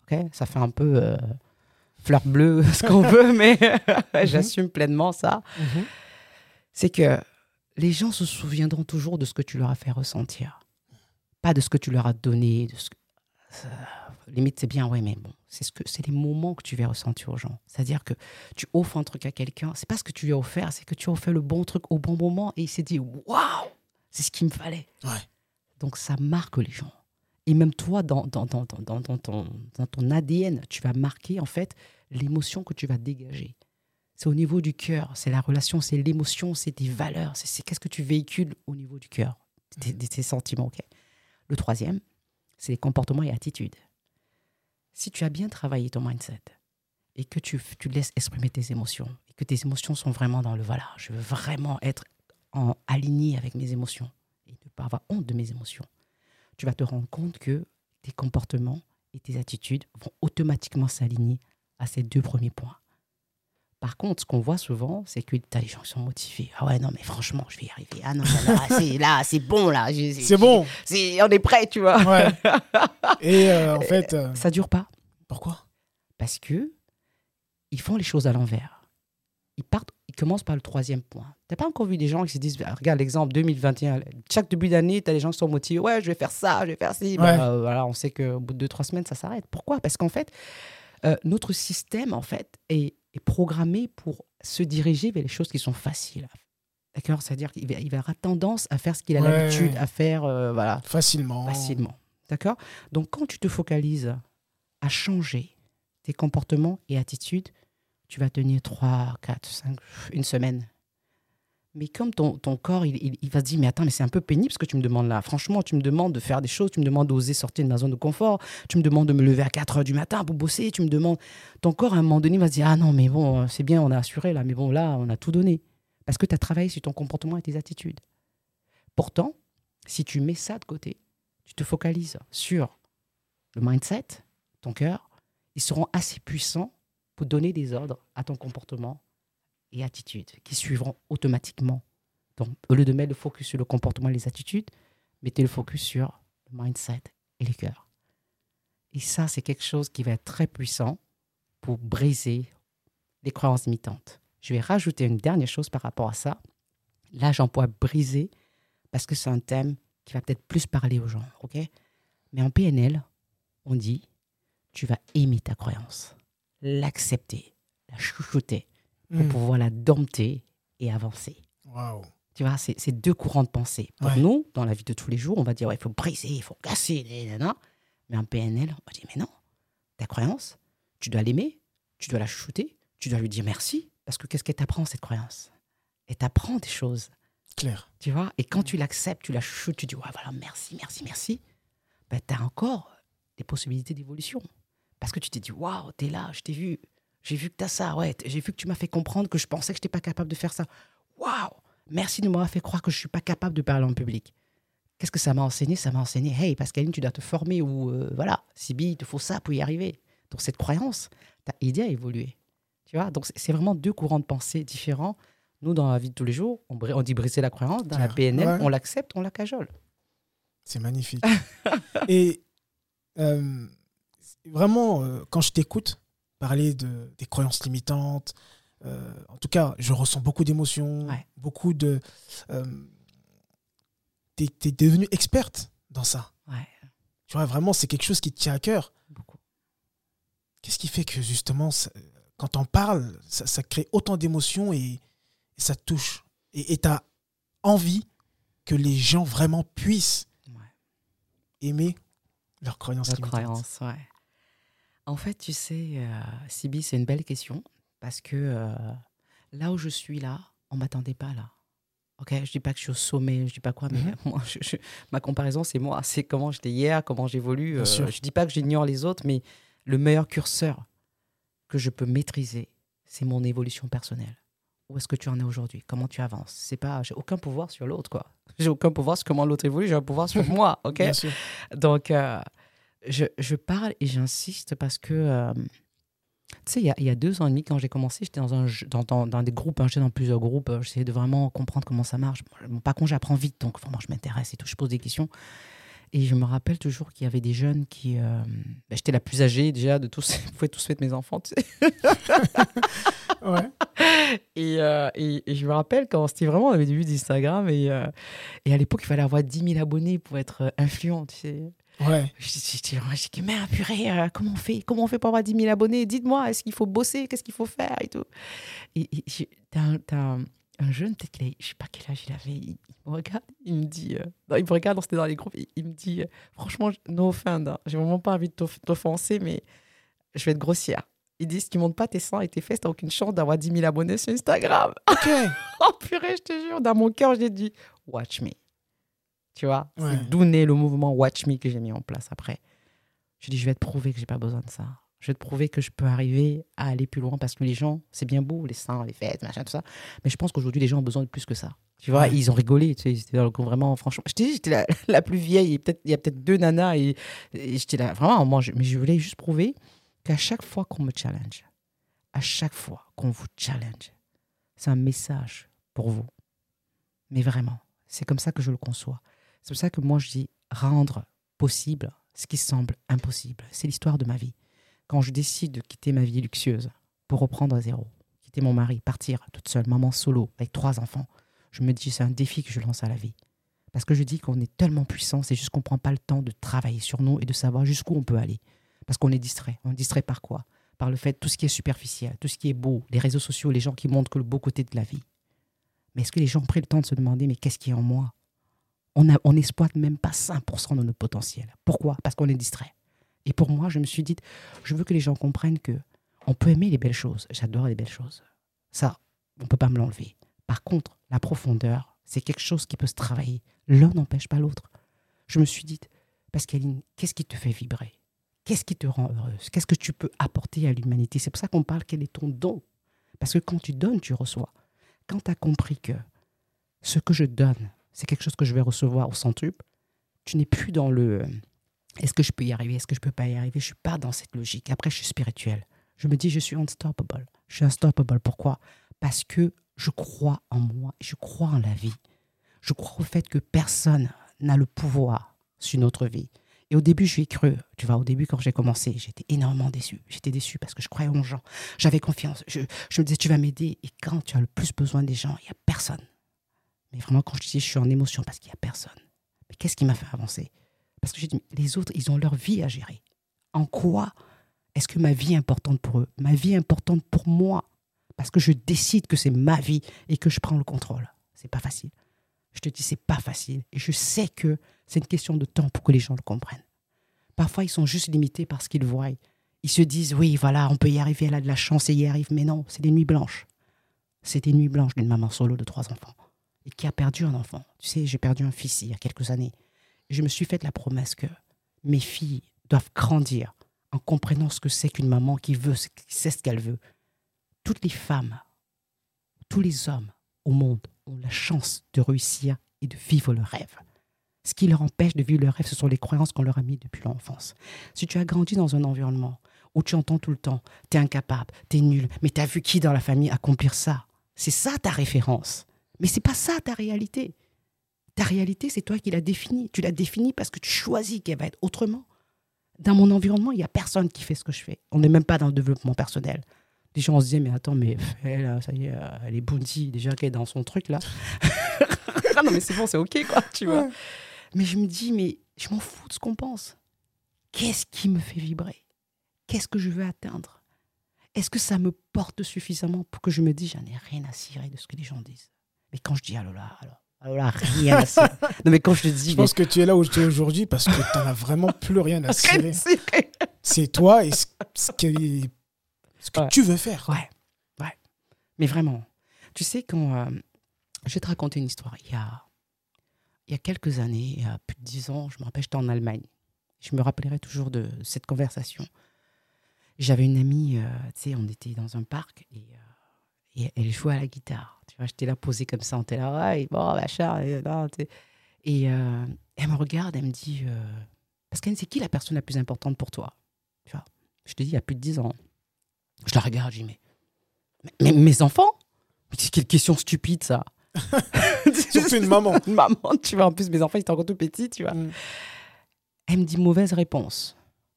ok? Ça fait un peu euh, fleur bleue, ce qu'on veut, mais mhm. j'assume pleinement ça. Mhm. C'est que les gens se souviendront toujours de ce que tu leur as fait ressentir pas de ce que tu leur as donné. De ce limite, c'est bien, ouais, mais bon, c'est ce que c'est les moments que tu vas ressentir aux gens. C'est-à-dire que tu offres un truc à quelqu'un, c'est pas ce que tu lui as offert, c'est que tu as offert le bon truc au bon moment et il s'est dit waouh, c'est ce qu'il me fallait. Donc ça marque les gens. Et même toi, dans, dans, dans, dans, dans, ton, dans ton ADN, tu vas marquer en fait l'émotion que tu vas dégager. C'est au niveau du cœur, c'est la relation, c'est l'émotion, c'est tes valeurs, c'est qu'est-ce que tu véhicules au niveau du cœur, tes, tes sentiments. ok? Le troisième, c'est les comportements et attitudes. Si tu as bien travaillé ton mindset et que tu, tu laisses exprimer tes émotions et que tes émotions sont vraiment dans le voilà, je veux vraiment être en aligné avec mes émotions et ne pas avoir honte de mes émotions, tu vas te rendre compte que tes comportements et tes attitudes vont automatiquement s'aligner à ces deux premiers points. Par contre, ce qu'on voit souvent, c'est que as des gens qui sont motivés. Ah ouais, non, mais franchement, je vais y arriver. Ah non, là, c'est bon, là. C'est bon. on est prêt, tu vois. Ouais. Et euh, en fait. Euh, ça dure pas. Pourquoi? Parce que ils font les choses à l'envers. Ils partent, ils commencent par le troisième point. Tu n'as pas encore vu des gens qui se disent bah, Regarde l'exemple 2021. Chaque début d'année, tu as des gens qui sont motivés. Ouais, je vais faire ça, je vais faire ci. Bah, euh, voilà, on sait qu'au bout de deux, trois semaines, ça s'arrête. Pourquoi? Parce qu'en fait, notre système, en fait, est est programmé pour se diriger vers les choses qui sont faciles. D'accord C'est-à-dire qu'il va, il aura tendance à faire ce qu'il a l'habitude à faire euh, voilà, facilement. facilement. D'accord? Donc, quand tu te focalises à changer tes comportements et attitudes, tu vas tenir 3, 4, 5, une semaine. Mais comme ton, ton corps, il, il- il va se dire, mais attends, mais c'est un peu pénible ce que tu me demandes là. Franchement, tu me demandes de faire des choses, tu me demandes d'oser sortir de ma zone de confort, tu me demandes de me lever à 4 heures du matin pour bosser, tu me demandes... Ton corps, à un moment donné, va se dire, ah non, mais bon, euh, c'est bien, on a assuré là, mais bon, là, on a tout donné. Parce que tu as travaillé sur ton comportement et tes attitudes. Pourtant, si tu mets ça de côté, tu te focalises sur le mindset, ton cœur, ils seront assez puissants pour donner des ordres à ton comportement et attitudes qui suivront automatiquement. Donc, au lieu de mettre le focus sur le comportement et les attitudes, mettez le focus sur le mindset et le cœur. Et ça, c'est quelque chose qui va être très puissant pour briser les croyances limitantes. Je vais rajouter une dernière chose par rapport à ça. Là, j'emploie briser parce que c'est un thème qui va peut-être plus parler aux gens, ok? Mais en PNL, on dit, tu vas aimer ta croyance, l'accepter, la chouchouter, pour Hmm. pouvoir la dompter et avancer. Waouh. Tu vois, c'est c'est deux courants de pensée. Pour Ouais. nous, dans la vie de tous les jours, on va dire, ouais, il faut briser, il faut casser, nanana. mais en PNL, on va dire, mais non, ta croyance, tu dois l'aimer, tu dois la chouchouter, tu dois lui dire merci, parce que qu'est-ce qu'elle t'apprend, cette croyance? Elle t'apprend des choses. Clair. Tu vois Et quand tu l'acceptes, tu la chouchoutes, tu dis, ouais, voilà, merci, merci, merci, ben, tu as encore des possibilités d'évolution. Parce que tu t'es dit, waouh, t'es là, je t'ai vu, j'ai vu que t'as ça, ouais, j'ai vu que tu m'as fait comprendre que je pensais que je n'étais pas capable de faire ça. Waouh, merci de m'avoir fait croire que je ne suis pas capable de parler en public. Qu'est-ce que ça m'a enseigné? Ça m'a enseigné, hey, Pascaline, tu dois te former ou euh, voilà, Sibylle, il te faut ça pour y arriver. Donc cette croyance t'a aidé à évoluer. Tu vois? Donc c'est- vraiment deux courants de pensée différents. Nous, dans la vie de tous les jours, on, on dit briser la croyance. Dans la Clair. PNL, Ouais. on l'accepte, on la cajole. C'est magnifique. Et euh, vraiment, euh, quand je t'écoute parler de, des croyances limitantes, euh, en tout cas, je ressens beaucoup d'émotions, Ouais. beaucoup de. Euh, T'es es devenue experte dans ça. Ouais, Tu vois, vraiment, c'est quelque chose qui te tient à cœur. Qu'est-ce qui fait que justement, ça- quand on parle, ça, ça crée autant d'émotions et, et ça te touche Et tu as envie que les gens vraiment puissent Ouais. aimer leurs croyances ouais. En fait, tu sais, euh, Sibi, c'est une belle question parce que euh, là où je suis là, on m'attendait pas là. Ok, je dis pas que je suis au sommet, je dis pas quoi, mais Mhm. moi, je- je- ma comparaison, c'est moi, c'est comment j'étais hier, comment j'évolue. Euh, je dis pas que j'ignore les autres, mais le meilleur curseur que je peux maîtriser, c'est mon évolution personnelle. Où est-ce que tu en es aujourd'hui? Comment tu avances? C'est pas, j'ai aucun pouvoir sur l'autre, quoi. J'ai aucun pouvoir sur comment l'autre évolue, j'ai un pouvoir sur moi, ok? Bien sûr. donc, euh, je, je parle et j'insiste parce que, euh, tu sais, il y a, il y a deux ans et demi, quand j'ai commencé, j'étais dans, un, dans, dans, dans des groupes, hein, j'étais dans plusieurs groupes, euh, j'essayais de vraiment comprendre comment ça marche. Bon, par contre, j'apprends vite, donc vraiment, je m'intéresse et tout, je pose des questions. Et je me rappelle toujours qu'il y avait des jeunes qui... euh, ben, j'étais la plus âgée déjà de tous, vous pouvez tous être mes enfants, tu sais. Ouais. Et, euh, et, et je me rappelle quand c'était vraiment, on avait début d'Instagram et, euh, et à l'époque, il fallait avoir 10 000 abonnés pour être influent, tu sais. Ouais. J'étais dit, mais purée, euh, comment on fait Comment on fait pour avoir 10 000 abonnés? Dites-moi, est-ce qu'il faut bosser? Qu'est-ce qu'il faut faire et tout? Et, t'as un, t'as un- un jeune, peut-être qu'il je sais pas quel âge il avait, il, il me regarde, il me dit, euh, non, il me regarde, on était dans les groupes, il, il me dit, euh, franchement, no offend, hein, j'ai vraiment pas envie de t'off- t'offenser, mais je vais être grossière. Il dit, si tu montes pas tes seins et tes fesses, t'as aucune chance d'avoir 10 000 abonnés sur Instagram. Ok. Oh purée, je te jure, dans mon cœur, j'ai dit Watch me. Tu vois, Ouais. c'est d'où naît le mouvement Watch me que j'ai mis en place après. Je dis Je vais te prouver que j'ai pas besoin de ça. Je vais te prouver que je peux arriver à aller plus loin parce que les gens, c'est bien beau, les seins, les fêtes, machin, tout ça. Mais je pense qu'aujourd'hui, les gens ont besoin de plus que ça. Tu vois, Ouais. ils ont rigolé. Tu sais, ils étaient dans le groupe, vraiment, franchement. Je t'ai dit, j'étais la, la plus vieille. Il y a peut-être deux nanas. Et, et j'étais là, vraiment, moi, je- mais je voulais juste prouver qu'à chaque fois qu'on me challenge, à chaque fois qu'on vous challenge, c'est un message pour vous. Mais vraiment, c'est comme ça que je le conçois. C'est pour ça que moi je dis rendre possible ce qui semble impossible. C'est l'histoire de ma vie. Quand je décide de quitter ma vie luxueuse pour reprendre à zéro, quitter mon mari, partir toute seule, maman solo, avec trois enfants, je me dis c'est un défi que je lance à la vie. Parce que je dis qu'on est tellement puissant, c'est juste qu'on ne prend pas le temps de travailler sur nous et de savoir jusqu'où on peut aller. Parce qu'on est distrait. On est distrait par quoi? Par le fait, tout ce qui est superficiel, tout ce qui est beau, les réseaux sociaux, les gens qui montrent que le beau côté de la vie. Mais est-ce que les gens ont pris le temps de se demander, mais qu'est-ce qui est en moi? On n'exploite même pas 5% de notre potentiel. Pourquoi? Parce qu'on est distrait. Et pour moi, je me suis dit, je veux que les gens comprennent que on peut aimer les belles choses. J'adore les belles choses. Ça, on peut pas me l'enlever. Par contre, la profondeur, c'est quelque chose qui peut se travailler. L'un n'empêche pas l'autre. Je me suis dit, Pascaline, qu'est-ce qui te fait vibrer? Qu'est-ce qui te rend heureuse? Qu'est-ce que tu peux apporter à l'humanité? C'est pour ça qu'on parle quel est ton don? Parce que quand tu donnes, tu reçois. Quand tu as compris que ce que je donne, c'est quelque chose que je vais recevoir au centuple, tu n'es plus dans le euh, est-ce que je peux y arriver, est-ce que je peux pas y arriver, je suis pas dans cette logique. Après, je suis spirituel. Je me dis, je suis unstoppable. Je suis unstoppable. Pourquoi? Parce que je crois en moi, je crois en la vie. Je crois au fait que personne n'a le pouvoir sur notre vie. Et au début, je ai cru. Tu vois, au début, quand j'ai commencé, j'étais énormément déçu. J'étais déçu parce que je croyais en gens. J'avais confiance. Je, je, me disais, tu vas m'aider. Et quand tu as le plus besoin des gens, il n'y a personne. Mais vraiment, quand je dis, je suis en émotion parce qu'il n'y a personne. Mais qu'est-ce qui m'a fait avancer? Parce que j'ai dit, les autres, ils ont leur vie à gérer. En quoi est-ce que ma vie est importante pour eux? Ma vie est importante pour moi. Parce que je décide que c'est ma vie et que je prends le contrôle. C'est pas facile. Je te dis, c'est pas facile. Et je sais que c'est une question de temps pour que les gens le comprennent. Parfois, ils sont juste limités par ce qu'ils voient. Ils se disent, oui, voilà, on peut y arriver, elle a de la chance et y arrive. Mais non, c'est des nuits blanches. C'est des nuits blanches d'une maman solo de trois enfants et qui a perdu un enfant. Tu sais, j'ai perdu un fils il y a quelques années. je me suis fait la promesse que mes filles doivent grandir en comprenant ce que c'est qu'une maman qui veut, qui sait ce qu'elle veut. Toutes les femmes, tous les hommes au monde ont la chance de réussir et de vivre le rêve. Ce qui leur empêche de vivre le rêve, ce sont les croyances qu'on leur a mises depuis l'enfance. Si tu as grandi dans un environnement où tu entends tout le temps, tu es incapable, tu es nul, mais tu as vu qui dans la famille accomplir ça, c'est ça ta référence. Mais c'est pas ça ta réalité. Ta réalité, c'est toi qui l'as définie. Tu l'as définie parce que tu choisis qu'elle va être autrement. Dans mon environnement, il n'y a personne qui fait ce que je fais. On n'est même pas dans le développement personnel. Les gens se disaient, mais attends, mais elle, ça y est, elle est bounty, déjà qu'elle est dans son truc là. ah non, mais c'est bon, c'est ok, quoi, tu vois. Mais je me dis, mais je m'en fous de ce qu'on pense. Qu'est-ce qui me fait vibrer? Qu'est-ce que je veux atteindre? Est-ce que ça me porte suffisamment pour que je me dise, j'en ai rien à cirer de ce que les gens disent? Mais quand je dis, alors là, alors, alors là, rien à cirer. non, mais quand je te dis. Je pense que tu es là où tu es aujourd'hui parce que tu n'en as vraiment plus rien à cirer. C'est toi et ce, que, ce que tu veux faire. Ouais, ouais. Mais vraiment, tu sais, quand. Euh, je vais te raconter une histoire. Il y a il y a quelques années, il y a plus de dix ans, je me rappelle, j'étais en Allemagne. Je me rappellerai toujours de cette conversation. J'avais une amie, euh, tu sais, on était dans un parc et, euh, et, elle jouait à la guitare. Tu vois, j'étais là posée comme ça, était là, et bon, machin, et, et euh, elle me regarde, elle me dit, parce qu'elle c'est qui la personne la plus importante pour toi? Tu vois, je te dis, il y a plus de dix ans. Je la regarde, je dis, mais, mais mes enfants? Mais quelle question stupide ça Surtout une maman. une maman, tu vois. En plus, mes enfants, ils étaient encore tout petits, tu vois. Mm. Elle me dit mauvaise réponse.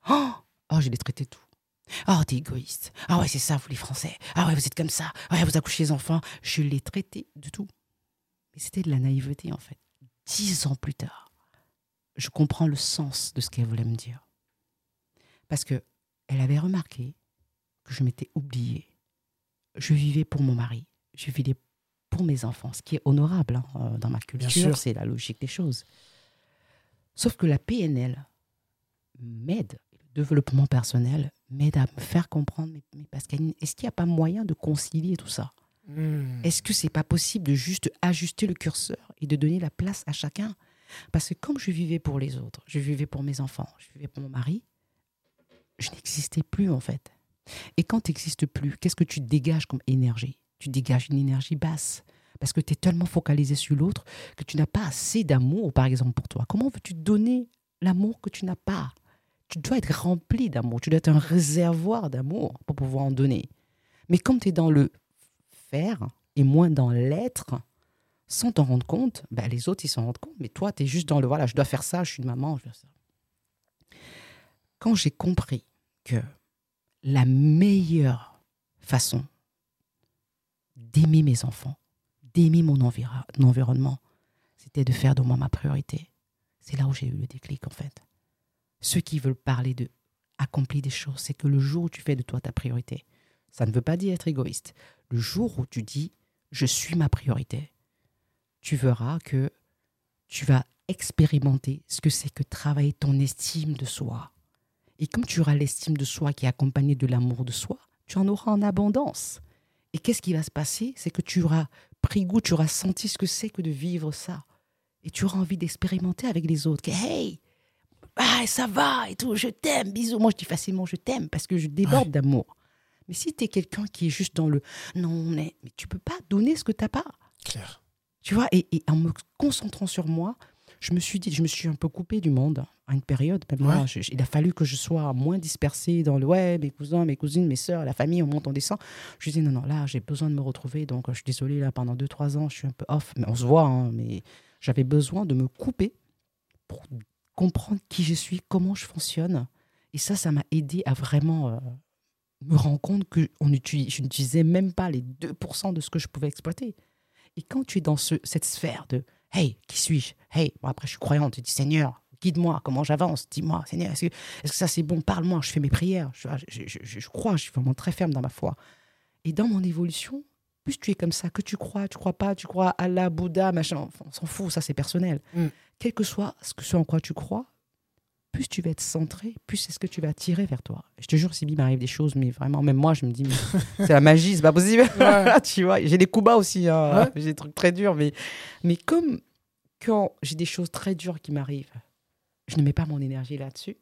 Oh, oh je traité tout. Oh, t'es égoïste. Ah ouais, c'est ça, vous les Français. Ah ouais, vous êtes comme ça. Ah ouais, vous accouchez les enfants. Je l'ai traité de tout. Mais c'était de la naïveté, en fait. Dix ans plus tard, je comprends le sens de ce qu'elle voulait me dire. Parce que elle avait remarqué que je m'étais oubliée. Je vivais pour mon mari. Je vivais pour mes enfants, ce qui est honorable hein, euh, dans ma culture, c'est la logique des choses. Sauf que la PNL m'aide, développement personnel m'aide à me faire comprendre, mais, mais Pascaline, est-ce qu'il n'y a pas moyen de concilier tout ça? Hmm. Est-ce que c'est pas possible de juste ajuster le curseur et de donner la place à chacun? Parce que comme je vivais pour les autres, je vivais pour mes enfants, je vivais pour mon mari, je n'existais plus en fait. Et quand tu n'existes plus, qu'est-ce que tu dégages comme énergie? Tu dégages une énergie basse. Parce que tu es tellement focalisé sur l'autre que tu n'as pas assez d'amour, par exemple, pour toi. Comment veux-tu donner l'amour que tu n'as pas? Tu dois être rempli d'amour, tu dois être un réservoir d'amour pour pouvoir en donner. Mais comme tu es dans le faire et moins dans l'être, sans t'en rendre compte, ben les autres, ils s'en rendent compte. Mais toi, tu es juste dans le voilà, je dois faire ça, je suis une maman, je dois ça. Quand j'ai compris que la meilleure façon d'aimer mes enfants, d'aimer mon environnement, c'était de faire de moi ma priorité. C'est là où j'ai eu le déclic en fait. Ceux qui veulent parler de accomplir des choses, c'est que le jour où tu fais de toi ta priorité, ça ne veut pas dire être égoïste. Le jour où tu dis je suis ma priorité, tu verras que tu vas expérimenter ce que c'est que travailler ton estime de soi. Et comme tu auras l'estime de soi qui est accompagnée de l'amour de soi, tu en auras en abondance. Et qu'est-ce qui va se passer? C'est que tu auras pris goût, tu auras senti ce que c'est que de vivre ça. Et tu auras envie d'expérimenter avec les autres. Hey, ah, ça va et tout, je t'aime, bisous. Moi, je dis facilement je t'aime parce que je déborde d'amour. Mais si tu es quelqu'un qui est juste dans le non, mais, mais tu peux pas donner ce que tu n'as pas. Claire. Tu vois, et, et, en me concentrant sur moi, je me suis dit, je me suis un peu coupé du monde à une période. Je, il a fallu que je sois moins dispersée dans le web, mes cousins, mes cousines, mes soeurs, la famille, on monte, on descend. Je dis non, non, là, j'ai besoin de me retrouver. Donc, je suis désolée, là, pendant 2-3 ans, je suis un peu off. Mais on se voit, hein, mais j'avais besoin de me couper pour comprendre qui je suis, comment je fonctionne. Et ça, ça m'a aidé à vraiment euh, me rendre compte que on utilise, je n'utilisais même pas les 2% de ce que je pouvais exploiter. Et quand tu es dans ce, cette sphère de Hey, qui suis-je? Hey, bon, après je suis croyante, tu dis Seigneur, guide-moi, comment j'avance? Dis-moi, Seigneur, est-ce que, est que, ça c'est bon? Parle-moi, je fais mes prières, je, je, je, je, crois, je suis vraiment très ferme dans ma foi. Et dans mon évolution, plus tu es comme ça, que tu crois, tu crois pas, tu crois à Allah, Bouddha, machin, on s'en fout, ça c'est personnel. Mm. Quel que soit ce, que, ce en quoi tu crois, plus tu vas être centré, plus c'est ce que tu vas attirer vers toi. Je te jure, Sibi m'arrive des choses, mais vraiment, même moi, je me dis, c'est la magie, c'est pas possible. tu vois, j'ai des coups bas aussi, hein. j'ai des trucs très durs, mais, mais comme quand j'ai des choses très dures qui m'arrivent, je ne mets pas mon énergie là-dessus.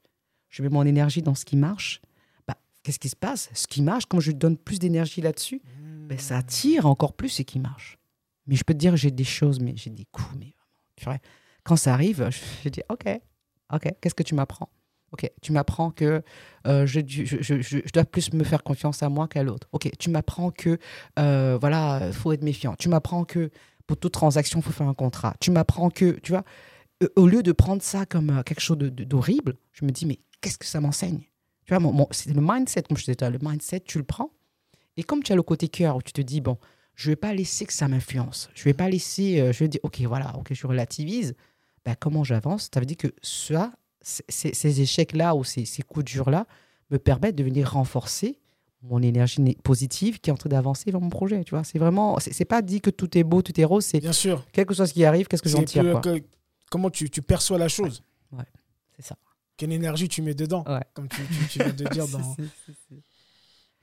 Je mets mon énergie dans ce qui marche. Bah, Qu'est-ce qui se passe? Ce qui marche, quand je donne plus d'énergie là-dessus, ben, ça attire encore plus ce qui marche. Mais je peux te dire, j'ai des choses, mais j'ai des coups, mais vraiment. Quand ça arrive, je dis, OK, Ok, qu'est-ce que tu m'apprends? Ok, tu m'apprends que euh, je, je, je, je, dois plus me faire confiance à moi qu'à l'autre. Ok, tu m'apprends que euh, voilà, faut être méfiant. Tu m'apprends que pour toute transaction, il faut faire un contrat. Tu m'apprends que, tu vois, au lieu de prendre ça comme euh, quelque chose d'horrible, de, je me dis, mais qu'est-ce que ça m'enseigne? Tu vois, c'est le mindset, comme je disais, le mindset, tu le prends. Et comme tu as le côté cœur où tu te dis, bon, je ne vais pas laisser que ça m'influence. Je ne vais pas laisser, euh, je vais dire, ok, voilà, ok, je relativise ben, comment j'avance? Ça veut dire que ça, ces échecs-là ou ces, ces, coups durs-là me permettent de venir renforcer mon énergie positive qui est en train d'avancer vers mon projet. Tu vois, c'est vraiment, c'est pas dit que tout est beau, tout est rose. C'est bien sûr. Quelque chose qui arrive, qu'est-ce que j'en tire que, Comment tu, tu, perçois la chose Ouais, c'est ça. Quelle énergie tu mets dedans Comme tu, tu, viens de dire dans.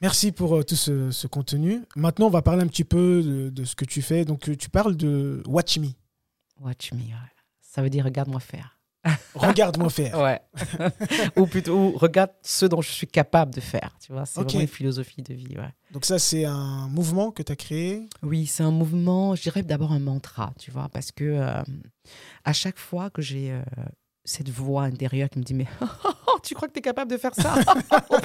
Merci pour euh, tout ce, ce, contenu. Maintenant, on va parler un petit peu de, de, ce que tu fais. Donc, tu parles de Watch Me. Watch Me, ouais. Ça veut dire regarde-moi faire. Regarde-moi faire. ouais. ou plutôt, regarde ce dont je suis capable de faire. Tu vois, c'est vraiment une philosophie de vie. Ouais. Donc ça, c'est un mouvement que tu as créé? Oui, c'est un mouvement, je dirais d'abord un mantra, tu vois, parce que euh, à chaque fois que j'ai euh, cette voix intérieure qui me dit, mais tu crois que tu es capable de faire ça? Oh,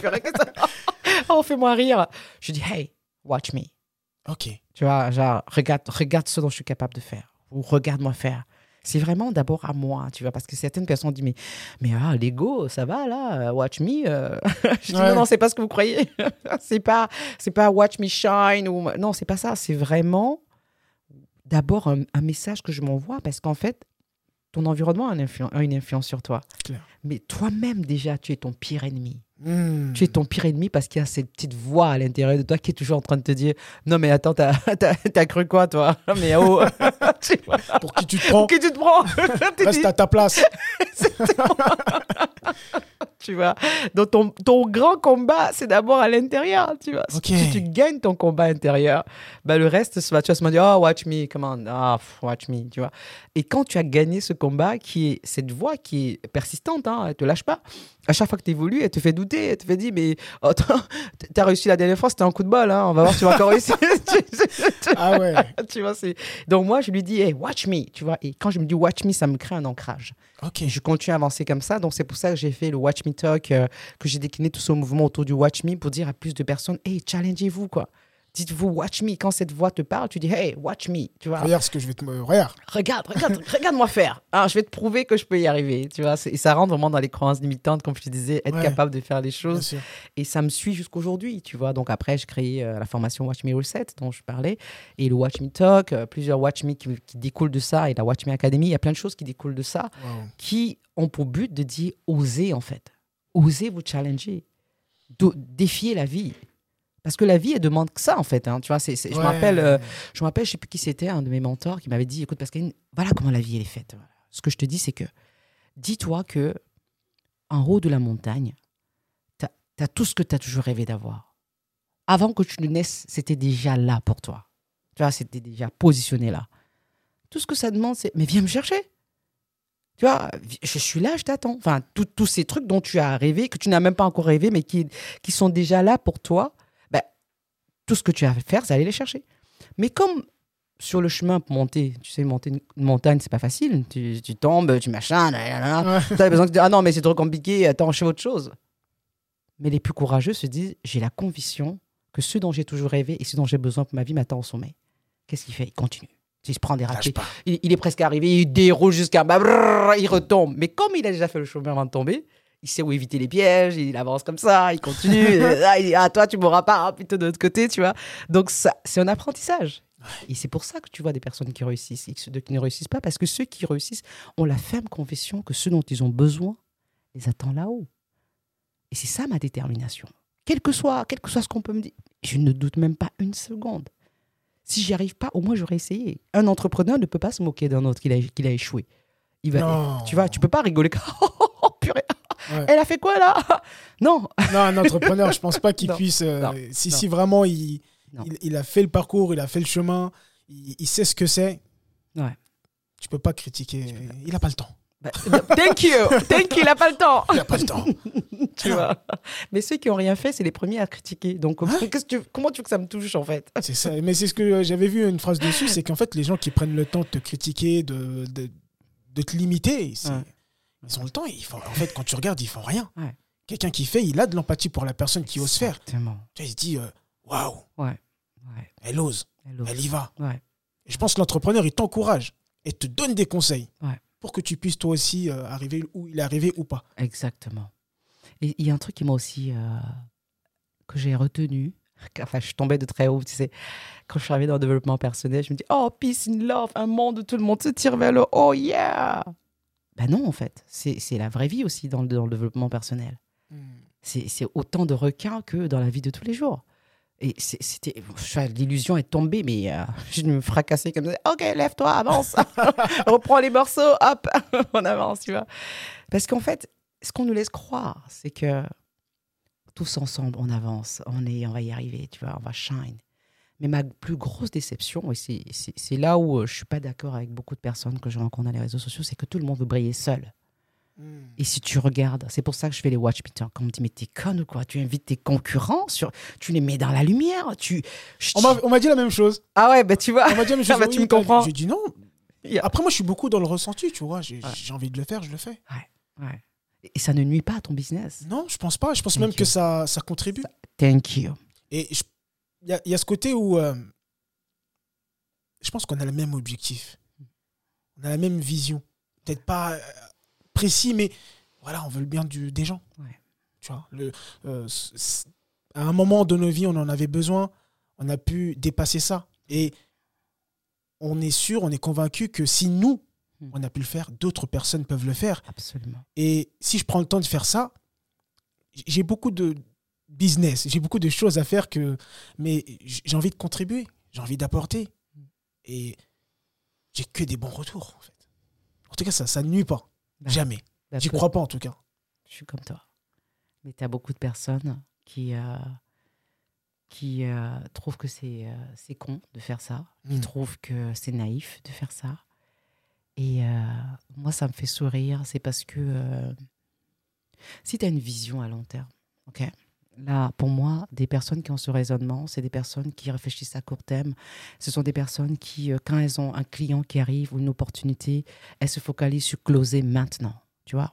oh, fais-moi rire. Je dis, hey, watch me. Ok. Tu vois, genre, regarde, regarde ce dont je suis capable de faire. Ou regarde-moi faire c'est vraiment d'abord à moi, tu vois, parce que certaines personnes disent, mais, mais ah, l'ego, ça va là, watch me. Euh. je dis, non, non, c'est pas ce que vous croyez. c'est pas, c'est pas watch me shine ou non, c'est pas ça. C'est vraiment d'abord un, un, message que je m'envoie parce qu'en fait, ton environnement a une, influ a une influence sur toi. Claire. Mais toi-même déjà, tu es ton pire ennemi. Mmh. Tu es ton pire ennemi parce qu'il y a cette petite voix à l'intérieur de toi qui est toujours en train de te dire Non, mais attends, t'as as, cru quoi, toi? Mais oh Pour qui tu te prends Pour qui tu te prends Reste à ta place. tu vois. Donc, ton, ton grand combat, c'est d'abord à l'intérieur, tu vois. Okay. Si tu gagnes ton combat intérieur, bah, le reste, tu vas se dire Oh, watch me, come on, oh, watch me, tu vois. Et quand tu as gagné ce combat, qui est cette voix qui est persistante, hein, elle te lâche pas à chaque fois que tu évolues, elle te fait douter, elle te fait dire, mais oh, t'as réussi la dernière fois, c'était un coup de bol, hein, on va voir si tu vas encore réussir. ah ouais. tu vois, Donc moi, je lui dis, hey, watch me, tu vois. Et quand je me dis watch me, ça me crée un ancrage. Ok. Je continue à avancer comme ça. Donc c'est pour ça que j'ai fait le Watch Me Talk, euh, que j'ai décliné tout ce mouvement autour du Watch Me pour dire à plus de personnes, hey, challengez-vous, quoi dites-vous watch me. Quand cette voix te parle, tu dis hey, watch me. Tu vois. Regarde ce que je vais te. Regarde. Regarde, regarde, regarde-moi faire. Hein, je vais te prouver que je peux y arriver. Tu vois. Et ça rentre vraiment dans les croyances limitantes, comme je te disais, être capable de faire les choses. Et ça me suit jusqu'aujourd'hui. Tu vois. Donc après, je crée euh, la formation Watch Me Reset dont je parlais et le Watch Me Talk, euh, plusieurs Watch Me qui, qui, découlent de ça et la Watch Me Academy. Il y a plein de choses qui découlent de ça wow. qui ont pour but de dire osez en fait. Osez vous challenger. défier la vie. Parce que la vie, elle demande que ça, en fait. Hein, tu vois, ouais. me rappelle, euh, je me rappelle, je sais plus qui c'était, un de mes mentors qui m'avait dit écoute, Pascaline, voilà comment la vie, elle est faite. Voilà. Ce que je te dis, c'est que dis-toi que en haut de la montagne, tu as tout ce que tu as toujours rêvé d'avoir. Avant que tu ne naisses, c'était déjà là pour toi. Tu vois, c'était déjà positionné là. Tout ce que ça demande, c'est mais viens me chercher. Tu vois, je suis là, je t'attends. Enfin, tous ces trucs dont tu as rêvé, que tu n'as même pas encore rêvé, mais qui, qui sont déjà là pour toi, tout ce que tu as à faire, c'est aller les chercher. Mais comme sur le chemin pour monter, tu sais, monter une montagne, c'est pas facile. Tu, tu, tombes, tu machin, tu as besoin de dire, ah non, mais c'est trop compliqué, attends, je fais autre chose. Mais les plus courageux se disent, j'ai la conviction que ce dont j'ai toujours rêvé et ce dont j'ai besoin pour ma vie m'attend au sommet. Qu'est-ce qu'il fait? Il continue. Il se prend des ratés. Il, est presque arrivé, il déroule jusqu'à il retombe. Mais comme il a déjà fait le chemin avant de tomber, il sait où éviter les pièges, il avance comme ça, il continue. ah, ah, toi, tu mourras pas, hein, plutôt de l'autre côté, tu vois. Donc, ça, c'est un apprentissage. Et c'est pour ça que tu vois des personnes qui réussissent et ceux qui ne réussissent pas, parce que ceux qui réussissent ont la ferme conviction que ce dont ils ont besoin les attend là-haut. Et c'est ça ma détermination. Quel que soit, quel que soit ce qu'on peut me dire, je ne doute même pas une seconde. Si j'y arrive pas, au moins j'aurais essayé. Un entrepreneur ne peut pas se moquer d'un autre qu'il a, qu'il a échoué. Il va, tu vois, tu peux pas rigoler. oh, purée. Elle a fait quoi là? Non. Non, un entrepreneur, je pense pas qu'il puisse. Euh, si, si vraiment il, il, a fait le parcours, il a fait le chemin, il, sait ce que c'est. Ouais. Tu peux pas critiquer. Il a pas le temps. Bah, thank you, thank you, il n'a pas le temps. Il n'a pas le temps. tu vois. Mais ceux qui n'ont rien fait, c'est les premiers à critiquer. Donc, hein? comment tu veux que ça me touche, en fait? C'est ça. Mais c'est ce que j'avais vu une phrase dessus, c'est qu'en fait, les gens qui prennent le temps de te critiquer, de, de, de te limiter, ils ont le temps. Ils font, en fait, quand tu regardes, ils font rien. Quelqu'un qui fait, il a de l'empathie pour la personne qui ose faire. Exactement. il se dit, euh, waouh. ouais. Elle, ose. Elle, y va. Et je pense que l'entrepreneur, il t'encourage et te donne des conseils pour que tu puisses toi aussi euh, arriver où il est arrivé ou pas. Exactement. Et il y a un truc qui m'a aussi. Euh, que j'ai retenu. Enfin, je tombais de très haut, tu sais. Quand je suis arrivée dans le développement personnel, je me dis Oh, peace and love, un monde où tout le monde se tire vers le Oh yeah Ben non, en fait. C'est la vraie vie aussi dans le, dans le développement personnel. Hmm. C'est autant de requins que dans la vie de tous les jours. Et c'était, l'illusion est tombée, mais euh, je me fracassais comme ça. Ok, lève-toi, avance, reprends les morceaux, hop, on avance, tu vois. Parce qu'en fait, ce qu'on nous laisse croire, c'est que tous ensemble, on avance, on est, on va y arriver, tu vois, on va shine. Mais ma plus grosse déception, et c'est là où euh, je suis pas d'accord avec beaucoup de personnes que je rencontre dans les réseaux sociaux, c'est que tout le monde veut briller seul. Et si tu regardes, c'est pour ça que je fais les watch meetings. Quand on me dit, mais t'es conne ou quoi? Tu invites tes concurrents, sur, tu les mets dans la lumière. Tu, on m'a dit la même chose. Ah ouais, bah tu vois. On m'a dit la même chose. Ah bah, tu me comprends. J'ai dit non. Après, moi, je suis beaucoup dans le ressenti, tu vois. J'ai envie de le faire, je le fais. Ouais, ouais. Et ça ne nuit pas à ton business? Non, je pense pas. Je pense même que ça, ça contribue. Thank you. Et il y, y, a ce côté où euh, je pense qu'on a le même objectif. On a la même vision. Peut-être pas euh, précis, mais voilà, on veut le bien du, des gens. Tu vois, le, euh, à un moment de nos vies, on en avait besoin, on a pu dépasser ça. Et on est sûr, on est convaincu que si nous, hmm. on a pu le faire, d'autres personnes peuvent le faire. Absolument. Et si je prends le temps de faire ça, j'ai beaucoup de business, j'ai beaucoup de choses à faire que, mais j'ai envie de contribuer, j'ai envie d'apporter. Et j'ai que des bons retours, en fait. En tout cas, ça, ça ne nuit pas. Bah, Jamais. Bah, J'y crois pas en tout cas. Je suis comme toi. Mais tu as beaucoup de personnes qui, euh, qui euh, trouvent que c'est euh, c'est con de faire ça, qui hmm. trouvent que c'est naïf de faire ça. Et moi, ça me fait sourire. C'est parce que si tu as une vision à long terme, ok Là, pour moi, des personnes qui ont ce raisonnement, c'est des personnes qui réfléchissent à court terme. Ce sont des personnes qui, euh, quand elles ont un client qui arrive ou une opportunité, elles se focalisent sur closer maintenant. Tu vois?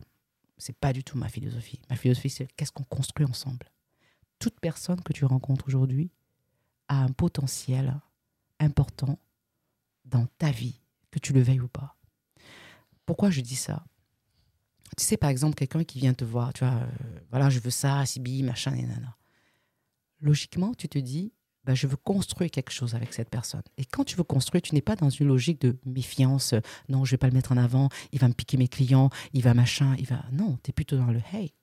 C'est pas du tout ma philosophie. Ma philosophie, c'est qu'est-ce qu'on construit ensemble. Toute personne que tu rencontres aujourd'hui a un potentiel important dans ta vie, que tu le veuilles ou pas. Pourquoi je dis ça? Tu sais, par exemple, quelqu'un qui vient te voir, tu vois, euh, voilà, je veux ça, Sibi, machin, et nana. Logiquement, tu te dis, bah, je veux construire quelque chose avec cette personne. Et quand tu veux construire, tu n'es pas dans une logique de méfiance. Non, je vais pas le mettre en avant. Il va me piquer mes clients. Il va machin. Il va. Non, tu es plutôt dans le hey.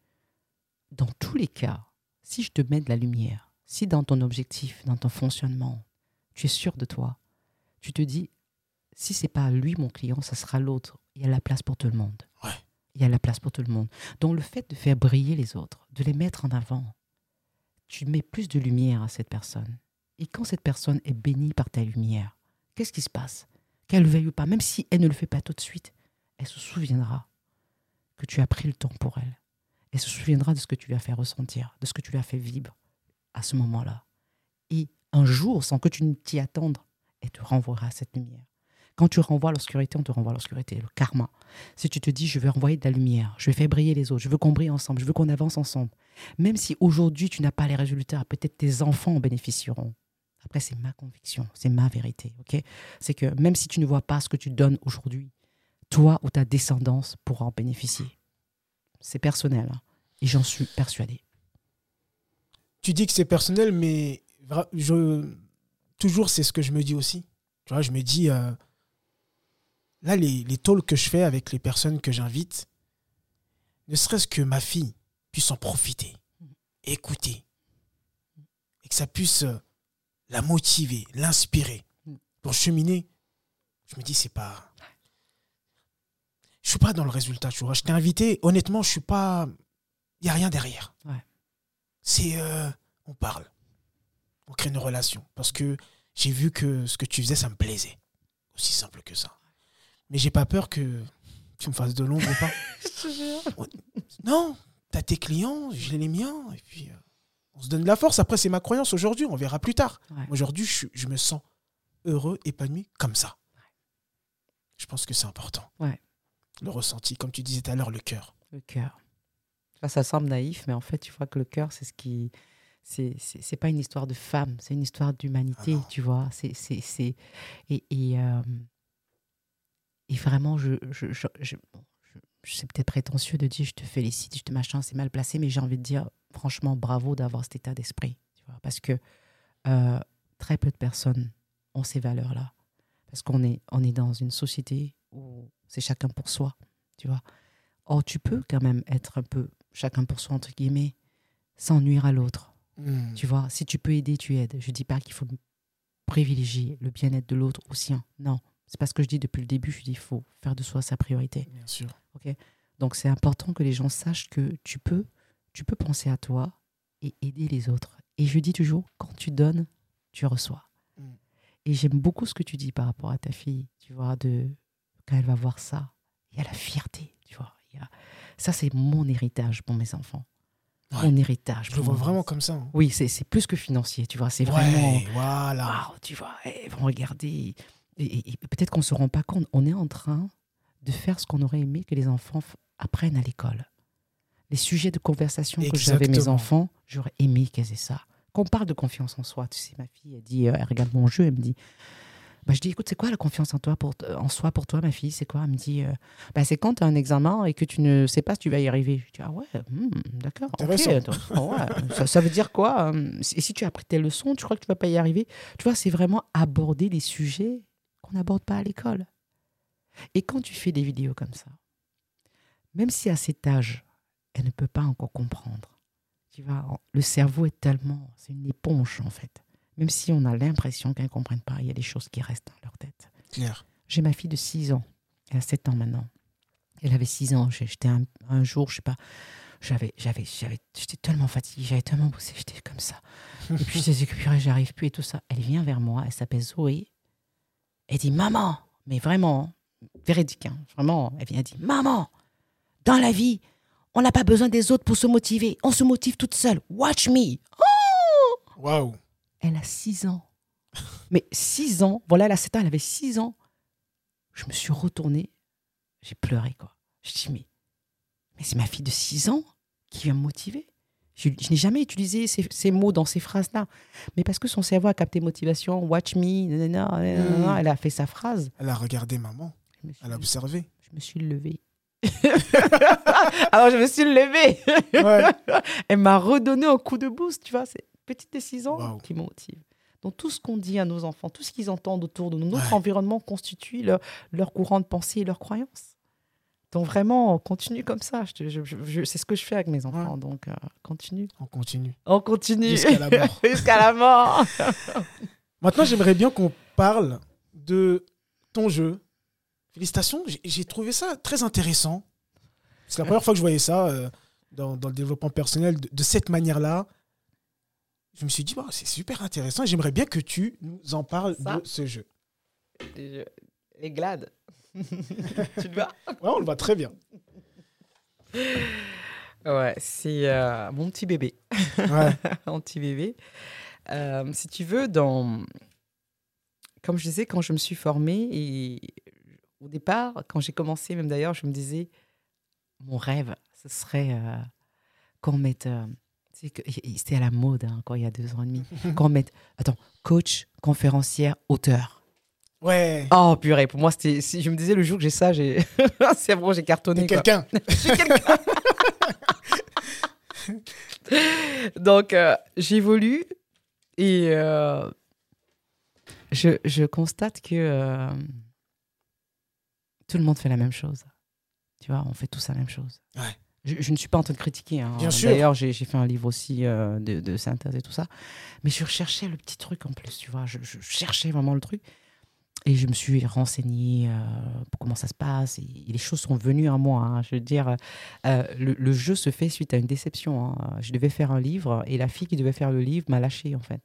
Dans tous les cas, si je te mets de la lumière, si dans ton objectif, dans ton fonctionnement, tu es sûr de toi, tu te dis, si c'est pas lui mon client, ça sera l'autre. Il y a la place pour tout le monde. Ouais il y a la place pour tout le monde. Donc le fait de faire briller les autres, de les mettre en avant, tu mets plus de lumière à cette personne. Et quand cette personne est bénie par ta lumière, qu'est-ce qui se passe? Qu'elle le veuille ou pas, même si elle ne le fait pas tout de suite, elle se souviendra que tu as pris le temps pour elle. Elle se souviendra de ce que tu lui as fait ressentir, de ce que tu lui as fait vibrer à ce moment-là. Et un jour, sans que tu ne t'y attendes, elle te renvoiera cette lumière. Quand tu renvoies l'obscurité, on te renvoie l'obscurité, le karma. Si tu te dis, je vais renvoyer de la lumière, je vais faire briller les autres, je veux qu'on brille ensemble, je veux qu'on avance ensemble. Même si aujourd'hui tu n'as pas les résultats, peut-être tes enfants en bénéficieront. Après, c'est ma conviction, c'est ma vérité. ok? C'est que même si tu ne vois pas ce que tu donnes aujourd'hui, toi ou ta descendance pourra en bénéficier. C'est personnel. Hein, et j'en suis persuadé. Tu dis que c'est personnel, mais je, toujours, c'est ce que je me dis aussi. Tu vois, je me dis, euh, là, les, les talks que je fais avec les personnes que j'invite, ne serait-ce que ma fille puisse en profiter, écouter, et que ça puisse euh, la motiver, l'inspirer pour cheminer. Je me dis, c'est pas. Je suis pas dans le résultat, tu vois. Je t'ai invité, honnêtement, je suis pas. Il n'y a rien derrière. C'est. Euh, on parle. On crée une relation. Parce que j'ai vu que ce que tu faisais, ça me plaisait. Aussi simple que ça. Mais j'ai pas peur que tu me fasses de l'ombre ou pas. non, t'as tes clients, j'ai les miens, et puis euh, on se donne de la force. Après, c'est ma croyance aujourd'hui, on verra plus tard. Aujourd'hui, je, me sens heureux, épanoui comme ça. Je pense que c'est important. Le ressenti, comme tu disais tout à l'heure, le cœur. Le cœur. Ça semble naïf, mais en fait, tu vois que le cœur, c'est ce qui. C'est pas une histoire de femme, c'est une histoire d'humanité, ah tu vois. C'est. Et, et, euh, et vraiment, je, je, je, je c'est peut-être prétentieux de dire je te félicite, je te machin, c'est mal placé, mais j'ai envie de dire franchement bravo d'avoir cet état d'esprit. parce que euh, très peu de personnes ont ces valeurs-là. Parce qu'on est, on est dans une société où c'est chacun pour soi, tu vois. Or, tu peux quand même être un peu chacun pour soi, entre guillemets, sans nuire à l'autre. Hmm. Tu vois, si tu peux aider, tu aides. Je dis pas qu'il faut privilégier le bien-être de l'autre au sien. Non, c'est pas ce que je dis depuis le début. Je dis qu'il faut faire de soi sa priorité. Bien sûr. Ok. Donc c'est important que les gens sachent que tu peux, tu peux penser à toi et aider les autres. Et je dis toujours, quand tu donnes, tu reçois. Mm. Et j'aime beaucoup ce que tu dis par rapport à ta fille. Tu vois, de quand elle va voir ça, il y a la fierté. Tu vois, il y a... ça c'est mon héritage pour mes enfants. Mon héritage. Je le vois vraiment comme ça. Hein. Oui, c'est plus que financier, tu vois. C'est vraiment. Voilà. tu vois, eh, regarder et, peut-être qu'on ne se rend pas compte, on est en train de faire ce qu'on aurait aimé que les enfants apprennent à l'école. Les sujets de conversation que j'avais mes enfants, j'aurais aimé qu'ils aient ça. Quand on parle de confiance en soi, tu sais, ma fille, elle dit, euh, elle regarde mon jeu, elle me dit, bah, je dis, écoute, c'est quoi la confiance en, toi pour, en soi pour toi, ma fille? C'est quoi? Elle me dit, euh, bah, c'est quand tu as un examen et que tu ne sais pas si tu vas y arriver. Je dis, ah ouais, hmm, d'accord. ça, ça, veut dire quoi euh, Et si tu as appris tes leçons, tu crois que tu vas pas y arriver? Tu vois, c'est vraiment aborder les sujets n'aborde pas à l'école. Et quand tu fais des vidéos comme ça, même si à cet âge, elle ne peut pas encore comprendre, tu vois, le cerveau est tellement, c'est une éponge en fait. Même si on a l'impression qu'elle ne comprenne pas, il y a des choses qui restent dans leur tête. Claire. J'ai ma fille de 6 ans, elle a 7 ans maintenant. Elle avait 6 ans, j'étais un, un, jour, je sais pas, j'avais, j'avais, j'avais, j'étais tellement fatiguée, j'avais tellement bossé, j'étais comme ça. Et puis je disais que j'arrive plus et tout ça. Elle vient vers moi, elle s'appelle Zoé, elle dit Maman, mais vraiment, véridique, hein, vraiment, elle vient dire Maman, dans la vie, on n'a pas besoin des autres pour se motiver. On se motive toute seule. Watch me. Oh Waouh Elle a 6 ans. mais 6 ans, voilà, elle a 7 ans, elle avait 6 ans. Je me suis retournée, j'ai pleuré, quoi. Je dis Mais, mais c'est ma fille de 6 ans qui vient me motiver. Je, n'ai jamais utilisé ces, mots dans ces phrases-là. Mais parce que son cerveau a capté motivation, watch me, hmm. elle a fait sa phrase. Elle a regardé maman. Elle a observé. Je me suis levée. Alors je me suis levée. elle m'a redonné un coup de boost, tu vois. C'est petite décision qui me motive. Donc tout ce qu'on dit à nos enfants, tout ce qu'ils entendent autour de nous, notre environnement constitue leur, leur courant de pensée et leur croyance. Donc vraiment, on continue comme ça. Je, c'est ce que je fais avec mes enfants. Donc euh, continue. On continue. On continue. Jusqu'à la mort. Jusqu'à la mort. Maintenant, j'aimerais bien qu'on parle de ton jeu. Félicitations. J'ai trouvé ça très intéressant. C'est la première fois que je voyais ça euh, dans, dans, le développement personnel de, cette manière-là. je me suis dit, c'est super intéressant. J'aimerais bien que tu nous en parles Ça. de ce jeu. Les, les glades. tu le vois Ouais, on le voit très bien. Ouais, c'est euh, mon petit bébé. Ouais. mon petit bébé. Euh, si tu veux, dans... comme je disais, quand je me suis formée, et au départ, quand j'ai commencé, même d'ailleurs, je me disais, mon rêve, ce serait euh, qu'on mette. euh, C'était à la mode hein, encore il y a deux ans et demi. qu'on mette. Attends, coach, conférencière, auteur. Ouais. Oh purée, pour moi, c'était. si Je me disais le jour que j'ai ça, j'ai. c'est bon, j'ai cartonné. Quelqu'un. Suis quelqu'un. Donc, euh, j'évolue et euh, je, je constate que euh, tout le monde fait la même chose. Tu vois, on fait tous la même chose. Ouais. Je, je ne suis pas en train de critiquer. hein. Bien sûr. D'ailleurs, j'ai j'ai fait un livre aussi euh, de, de synthèse et tout ça. Mais je recherchais le petit truc en plus, tu vois. Je, je cherchais vraiment le truc. Et je me suis renseignée euh, pour comment ça se passe. Et, les choses sont venues à moi. hein. Je veux dire, euh, le, le jeu se fait suite à une déception. hein. Je devais faire un livre et la fille qui devait faire le livre m'a lâché en fait.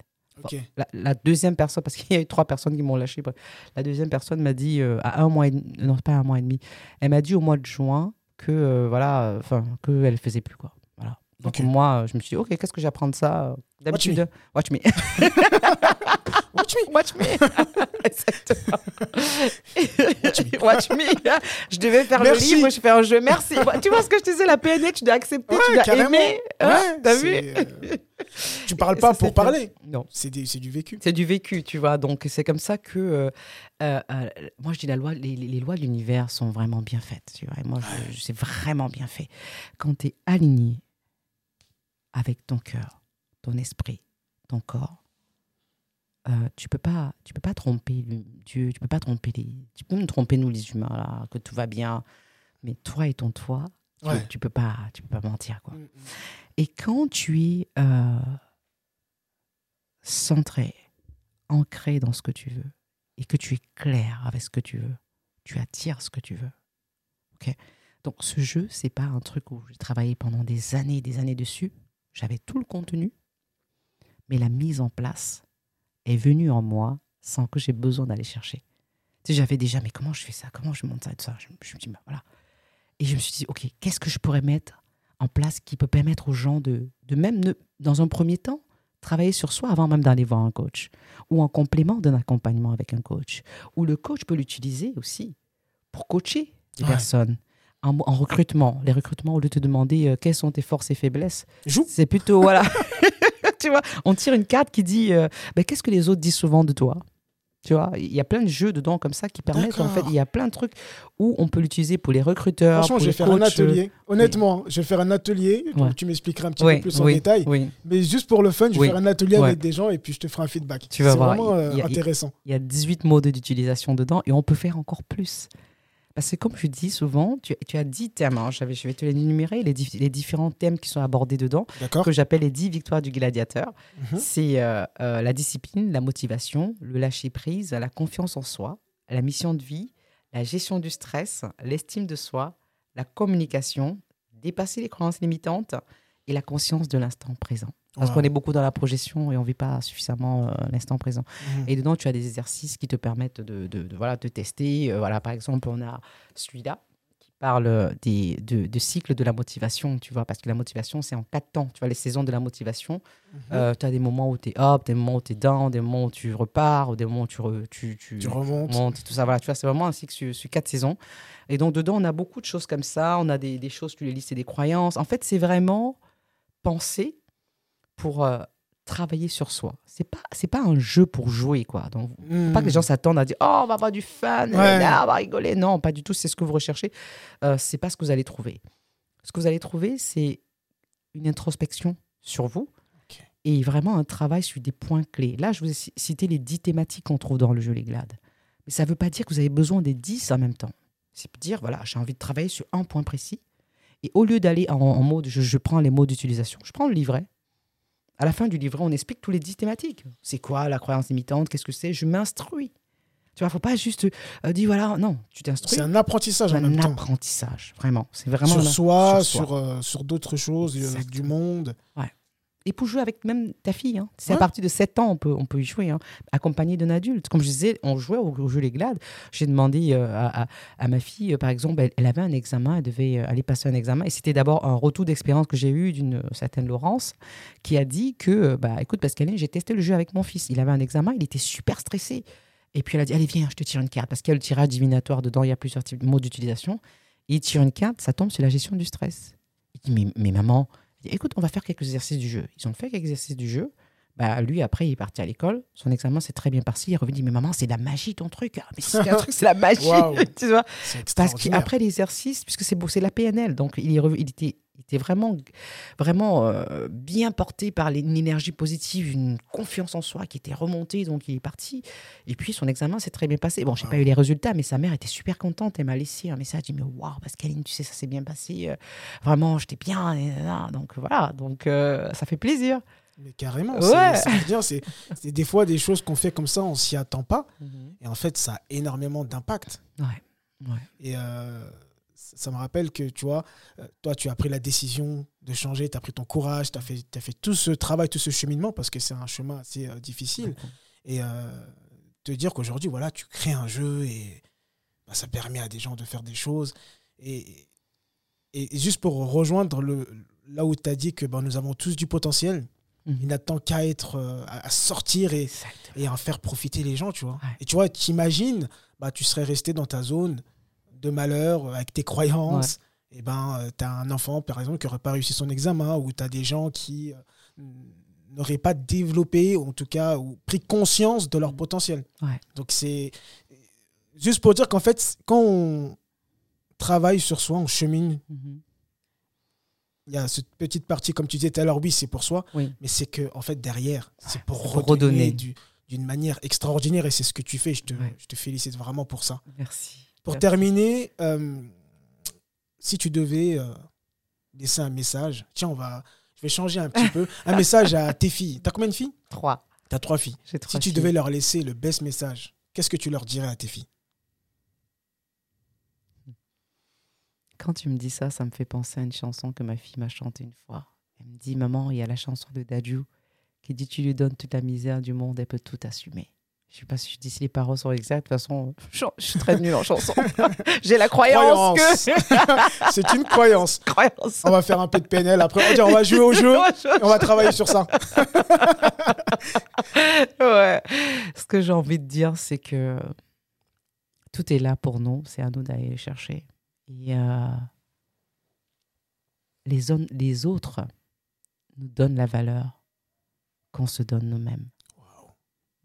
La, la deuxième personne, parce qu'il y a eu trois personnes qui m'ont lâché. bref. La deuxième personne m'a dit euh, à un mois et demi, non pas un mois et demi. Elle m'a dit au mois de juin que euh, voilà, enfin que elle faisait plus quoi. Voilà. Donc moi, euh, je me suis dit ok, qu'est-ce que j'apprends de ça? D'habitude, watch me. Watch me. Watch me. Exactement. Watch me. Je devais faire Merci. le livre, je fais un jeu. Merci. tu vois ce que je te disais, la PNL, tu dois accepter, tu dois carrément. aimer. Hein, Ouais, T'as vu euh, Tu parles pas pour parler. Non. C'est du vécu. C'est du vécu, tu vois. Donc, c'est comme ça que. euh, euh, moi, je dis la loi, les, les- les lois de l'univers sont vraiment bien faites, tu vois. Et moi, je- je- c'est vraiment bien fait. Quand tu es aligné avec ton cœur, ton esprit, ton corps, euh, tu peux pas, tu peux pas tromper Dieu, tu peux pas tromper les, tu peux me tromper nous les humains là, que tout va bien, mais toi et ton toi, tu, Ouais. tu peux pas, tu peux pas mentir quoi. Mm, mm. Et quand tu es euh, centré, ancré dans ce que tu veux, et que tu es clair avec ce que tu veux, tu attires ce que tu veux. Ok? Donc ce jeu, c'est pas un truc où j'ai travaillé pendant des années et des années dessus. J'avais tout le contenu, mais la mise en place est venue en moi sans que j'ai besoin d'aller chercher. Tu sais, j'avais déjà, mais comment je fais ça? Comment je monte ça et tout ça? Je, je me dis, bah, voilà. Et je me suis dit, ok, qu'est-ce que je pourrais mettre en place qui peut permettre aux gens de, de même, ne- dans un premier temps, travailler sur soi avant même d'aller voir un coach, ou en complément d'un accompagnement avec un coach, ou le coach peut l'utiliser aussi pour coacher des Ouais. personnes. En, en recrutement, les recrutements, au lieu de te demander euh, quelles sont tes forces et faiblesses, c'est plutôt, voilà, tu vois, on tire une carte qui dit, euh, ben, qu'est-ce que les autres disent souvent de toi? Tu vois, il y a plein de jeux dedans comme ça qui permettent, en fait, il y a plein de trucs où on peut l'utiliser pour les recruteurs, Franchement, pour je vais les faire un coachs, euh, atelier. Honnêtement, je vais faire un atelier. Ouais. Tu m'expliqueras un petit oui, peu plus en détail. Mais juste pour le fun, je vais faire un atelier avec des gens et puis je te ferai un feedback. Tu vas C'est voir, vraiment euh, il y a- intéressant. il y a 18 modes d'utilisation dedans et on peut faire encore plus. Parce que comme je dis souvent, tu, tu as 10 thèmes. hein. Je vais te les énumérer, les, dif- les différents thèmes qui sont abordés dedans, que j'appelle les 10 victoires du gladiateur. Mhm. C'est euh, euh, la discipline, la motivation, le lâcher-prise, la confiance en soi, la mission de vie, la gestion du stress, l'estime de soi, la communication, dépasser les croyances limitantes et la conscience de l'instant présent. Parce Wow. qu'on est beaucoup dans la projection et on ne vit pas suffisamment euh, l'instant présent. Mhm. Et dedans, tu as des exercices qui te permettent de, de- de, voilà, de tester. Euh, voilà, par exemple, on a celui-là qui parle des, de, de cycle de la motivation, tu vois, parce que la motivation, c'est en quatre temps. Tu vois, les saisons de la motivation. Mhm. tu as des moments où tu es up, des moments où tu es down, des moments où tu repars, ou des moments où tu, re- tu, tu, Tu remontes. montes, tout ça. Voilà, tu vois, c'est vraiment un cycle sur, sur quatre saisons. Et donc, dedans, on a beaucoup de choses comme ça. On a des, des choses, tu les listes, c'est des croyances. En fait, c'est vraiment penser pour euh, travailler sur soi. C'est pas, c'est pas un jeu pour jouer, quoi. Donc, Mhm. pas que les gens s'attendent à dire oh on va avoir du fun, Ouais. là, on va rigoler. Non, pas du tout. C'est ce que vous recherchez. Euh, c'est pas ce que vous allez trouver. Ce que vous allez trouver, c'est une introspection sur vous et vraiment un travail sur des points clés. Là, je vous ai ci- cité les 10 thématiques qu'on trouve dans le jeu Les Glades. Mais ça ne veut pas dire que vous avez besoin des 10 en même temps. C'est dire voilà, j'ai envie de travailler sur un point précis. Et au lieu d'aller en, en mode je, je prends les mots d'utilisation, je prends le livret. À la fin du livret, on explique tous les 10 thématiques. C'est quoi la croyance limitante? Qu'est-ce que c'est? Je m'instruis. Tu vois, faut pas juste euh, dire voilà, non, tu t'instruis. C'est un apprentissage en un même temps. apprentissage, vraiment. C'est vraiment Sur un- soi, sur sur, euh, sur d'autres choses, euh, Exactement. du monde. Et pour jouer avec même ta fille. hein. C'est à Ouais. partir de 7 ans on peut, on peut y jouer, hein, accompagné d'un adulte. Comme je disais, on jouait au, au jeu Les Glades. J'ai demandé euh, à, à- à ma fille, euh, par exemple, elle, elle avait un examen, elle devait euh, aller passer un examen. Et c'était d'abord un retour d'expérience que j'ai eu d'une certaine Laurence qui a dit que, bah, écoute, Pascaline, j'ai testé le jeu avec mon fils. Il avait un examen, il était super stressé. Et puis elle a dit, allez, viens, je te tire une carte. Parce qu'il y a le tirage divinatoire dedans, il y a plusieurs types de mots d'utilisation. Il tire une carte, ça tombe sur la gestion du stress. Il dit, mais, mais maman, dit, écoute, on va faire quelques exercices du jeu. Ils ont fait quelques exercices du jeu. Bah, lui, après, il est parti à l'école. Son examen s'est très bien passé. Il est revenu, il dit, mais maman, c'est la magie ton truc. Ah, mais c'est un truc, c'est la magie. Waouh. tu vois parce qu'après l'exercice, puisque c'est beau, c'est la PNL, donc il, est revu- il, était, il était vraiment, vraiment euh, bien porté par une énergie positive, une confiance en soi qui était remontée, donc il est parti. Et puis son examen s'est très bien passé. Bon, je n'ai pas eu les résultats, mais sa mère était super contente. Elle m'a laissé un message, elle dit, mais waouh, Pascaline, tu sais, ça s'est bien passé. euh, vraiment, j'étais bien. et. Donc voilà, donc euh, ça fait plaisir. Mais carrément, Ouais. c'est- des fois des choses qu'on fait comme ça, on s'y attend pas. Et en fait, ça a énormément d'impact. Ouais, ouais. Et ça me rappelle que, tu vois, euh, toi, tu as pris la décision de changer, tu as pris ton courage, tu as fait, t'as fait tout ce travail, tout ce cheminement, parce que c'est un chemin assez euh, difficile. Et euh, te dire qu'aujourd'hui, voilà, tu crées un jeu et bah, ça permet à des gens de faire des choses. Et, et, et juste pour rejoindre le, là où tu as dit que bah, nous avons tous du potentiel, Mhm. il n'attend qu'à être, euh, à, sortir et, et à en faire profiter les gens, tu vois. Ouais. Et tu vois, t'imagines, bah, tu serais resté dans ta zone de malheur euh, avec tes croyances. Et ben, tu as un enfant, par exemple, qui n'aurait pas réussi son examen, ou tu as des gens qui euh, n'auraient pas développé, ou en tout cas, ou pris conscience de leur Mm. potentiel. Ouais. Donc, c'est juste pour dire qu'en fait, quand on travaille sur soi, on chemine, Mhm. il y a cette petite partie, comme tu disais tout à l'heure, oui, c'est pour soi, Oui. mais c'est que, en fait, derrière, c'est pour, redonner, redonner. du- d'une manière extraordinaire, et c'est ce que tu fais. Je te, Ouais. je te félicite vraiment pour ça. Merci. Pour terminer, euh, si tu devais euh, laisser un message, tiens, on va, je vais changer un petit peu, un message à tes filles. T'as combien de filles? Trois. T'as trois filles. Trois Si tu filles. devais leur laisser le best message, qu'est-ce que tu leur dirais à tes filles? Quand tu me dis ça, ça me fait penser à une chanson que ma fille m'a chantée une fois. Elle me dit, maman, il y a la chanson de Dadju qui dit, tu lui donnes toute la misère du monde, elle peut tout assumer. Je sais pas si je dis si les paroles sont exactes. De toute façon, je je suis très nulle en chanson. J'ai la croyance, que... C'est une croyance. croyance. On va faire un peu de PNL après. On va, dire, on va jouer au jeu. et On va travailler sur ça. ouais. Ce que j'ai envie de dire, c'est que tout est là pour nous. C'est à nous d'aller le chercher. Et euh, les, les autres nous donnent la valeur qu'on se donne nous-mêmes.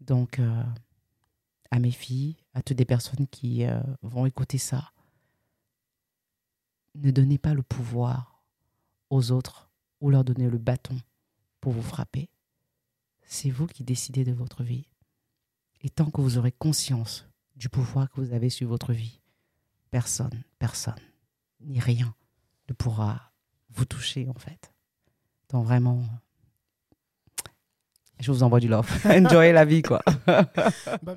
Donc, euh, à mes filles, à toutes les personnes qui euh, vont écouter ça, ne donnez pas le pouvoir aux autres ou leur donner le bâton pour vous frapper c'est vous qui décidez de votre vie. Et tant que vous aurez conscience du pouvoir que vous avez sur votre vie, personne, personne, ni rien ne pourra vous toucher en fait. Donc vraiment, je vous envoie du love. Enjoyez la vie quoi. Bah.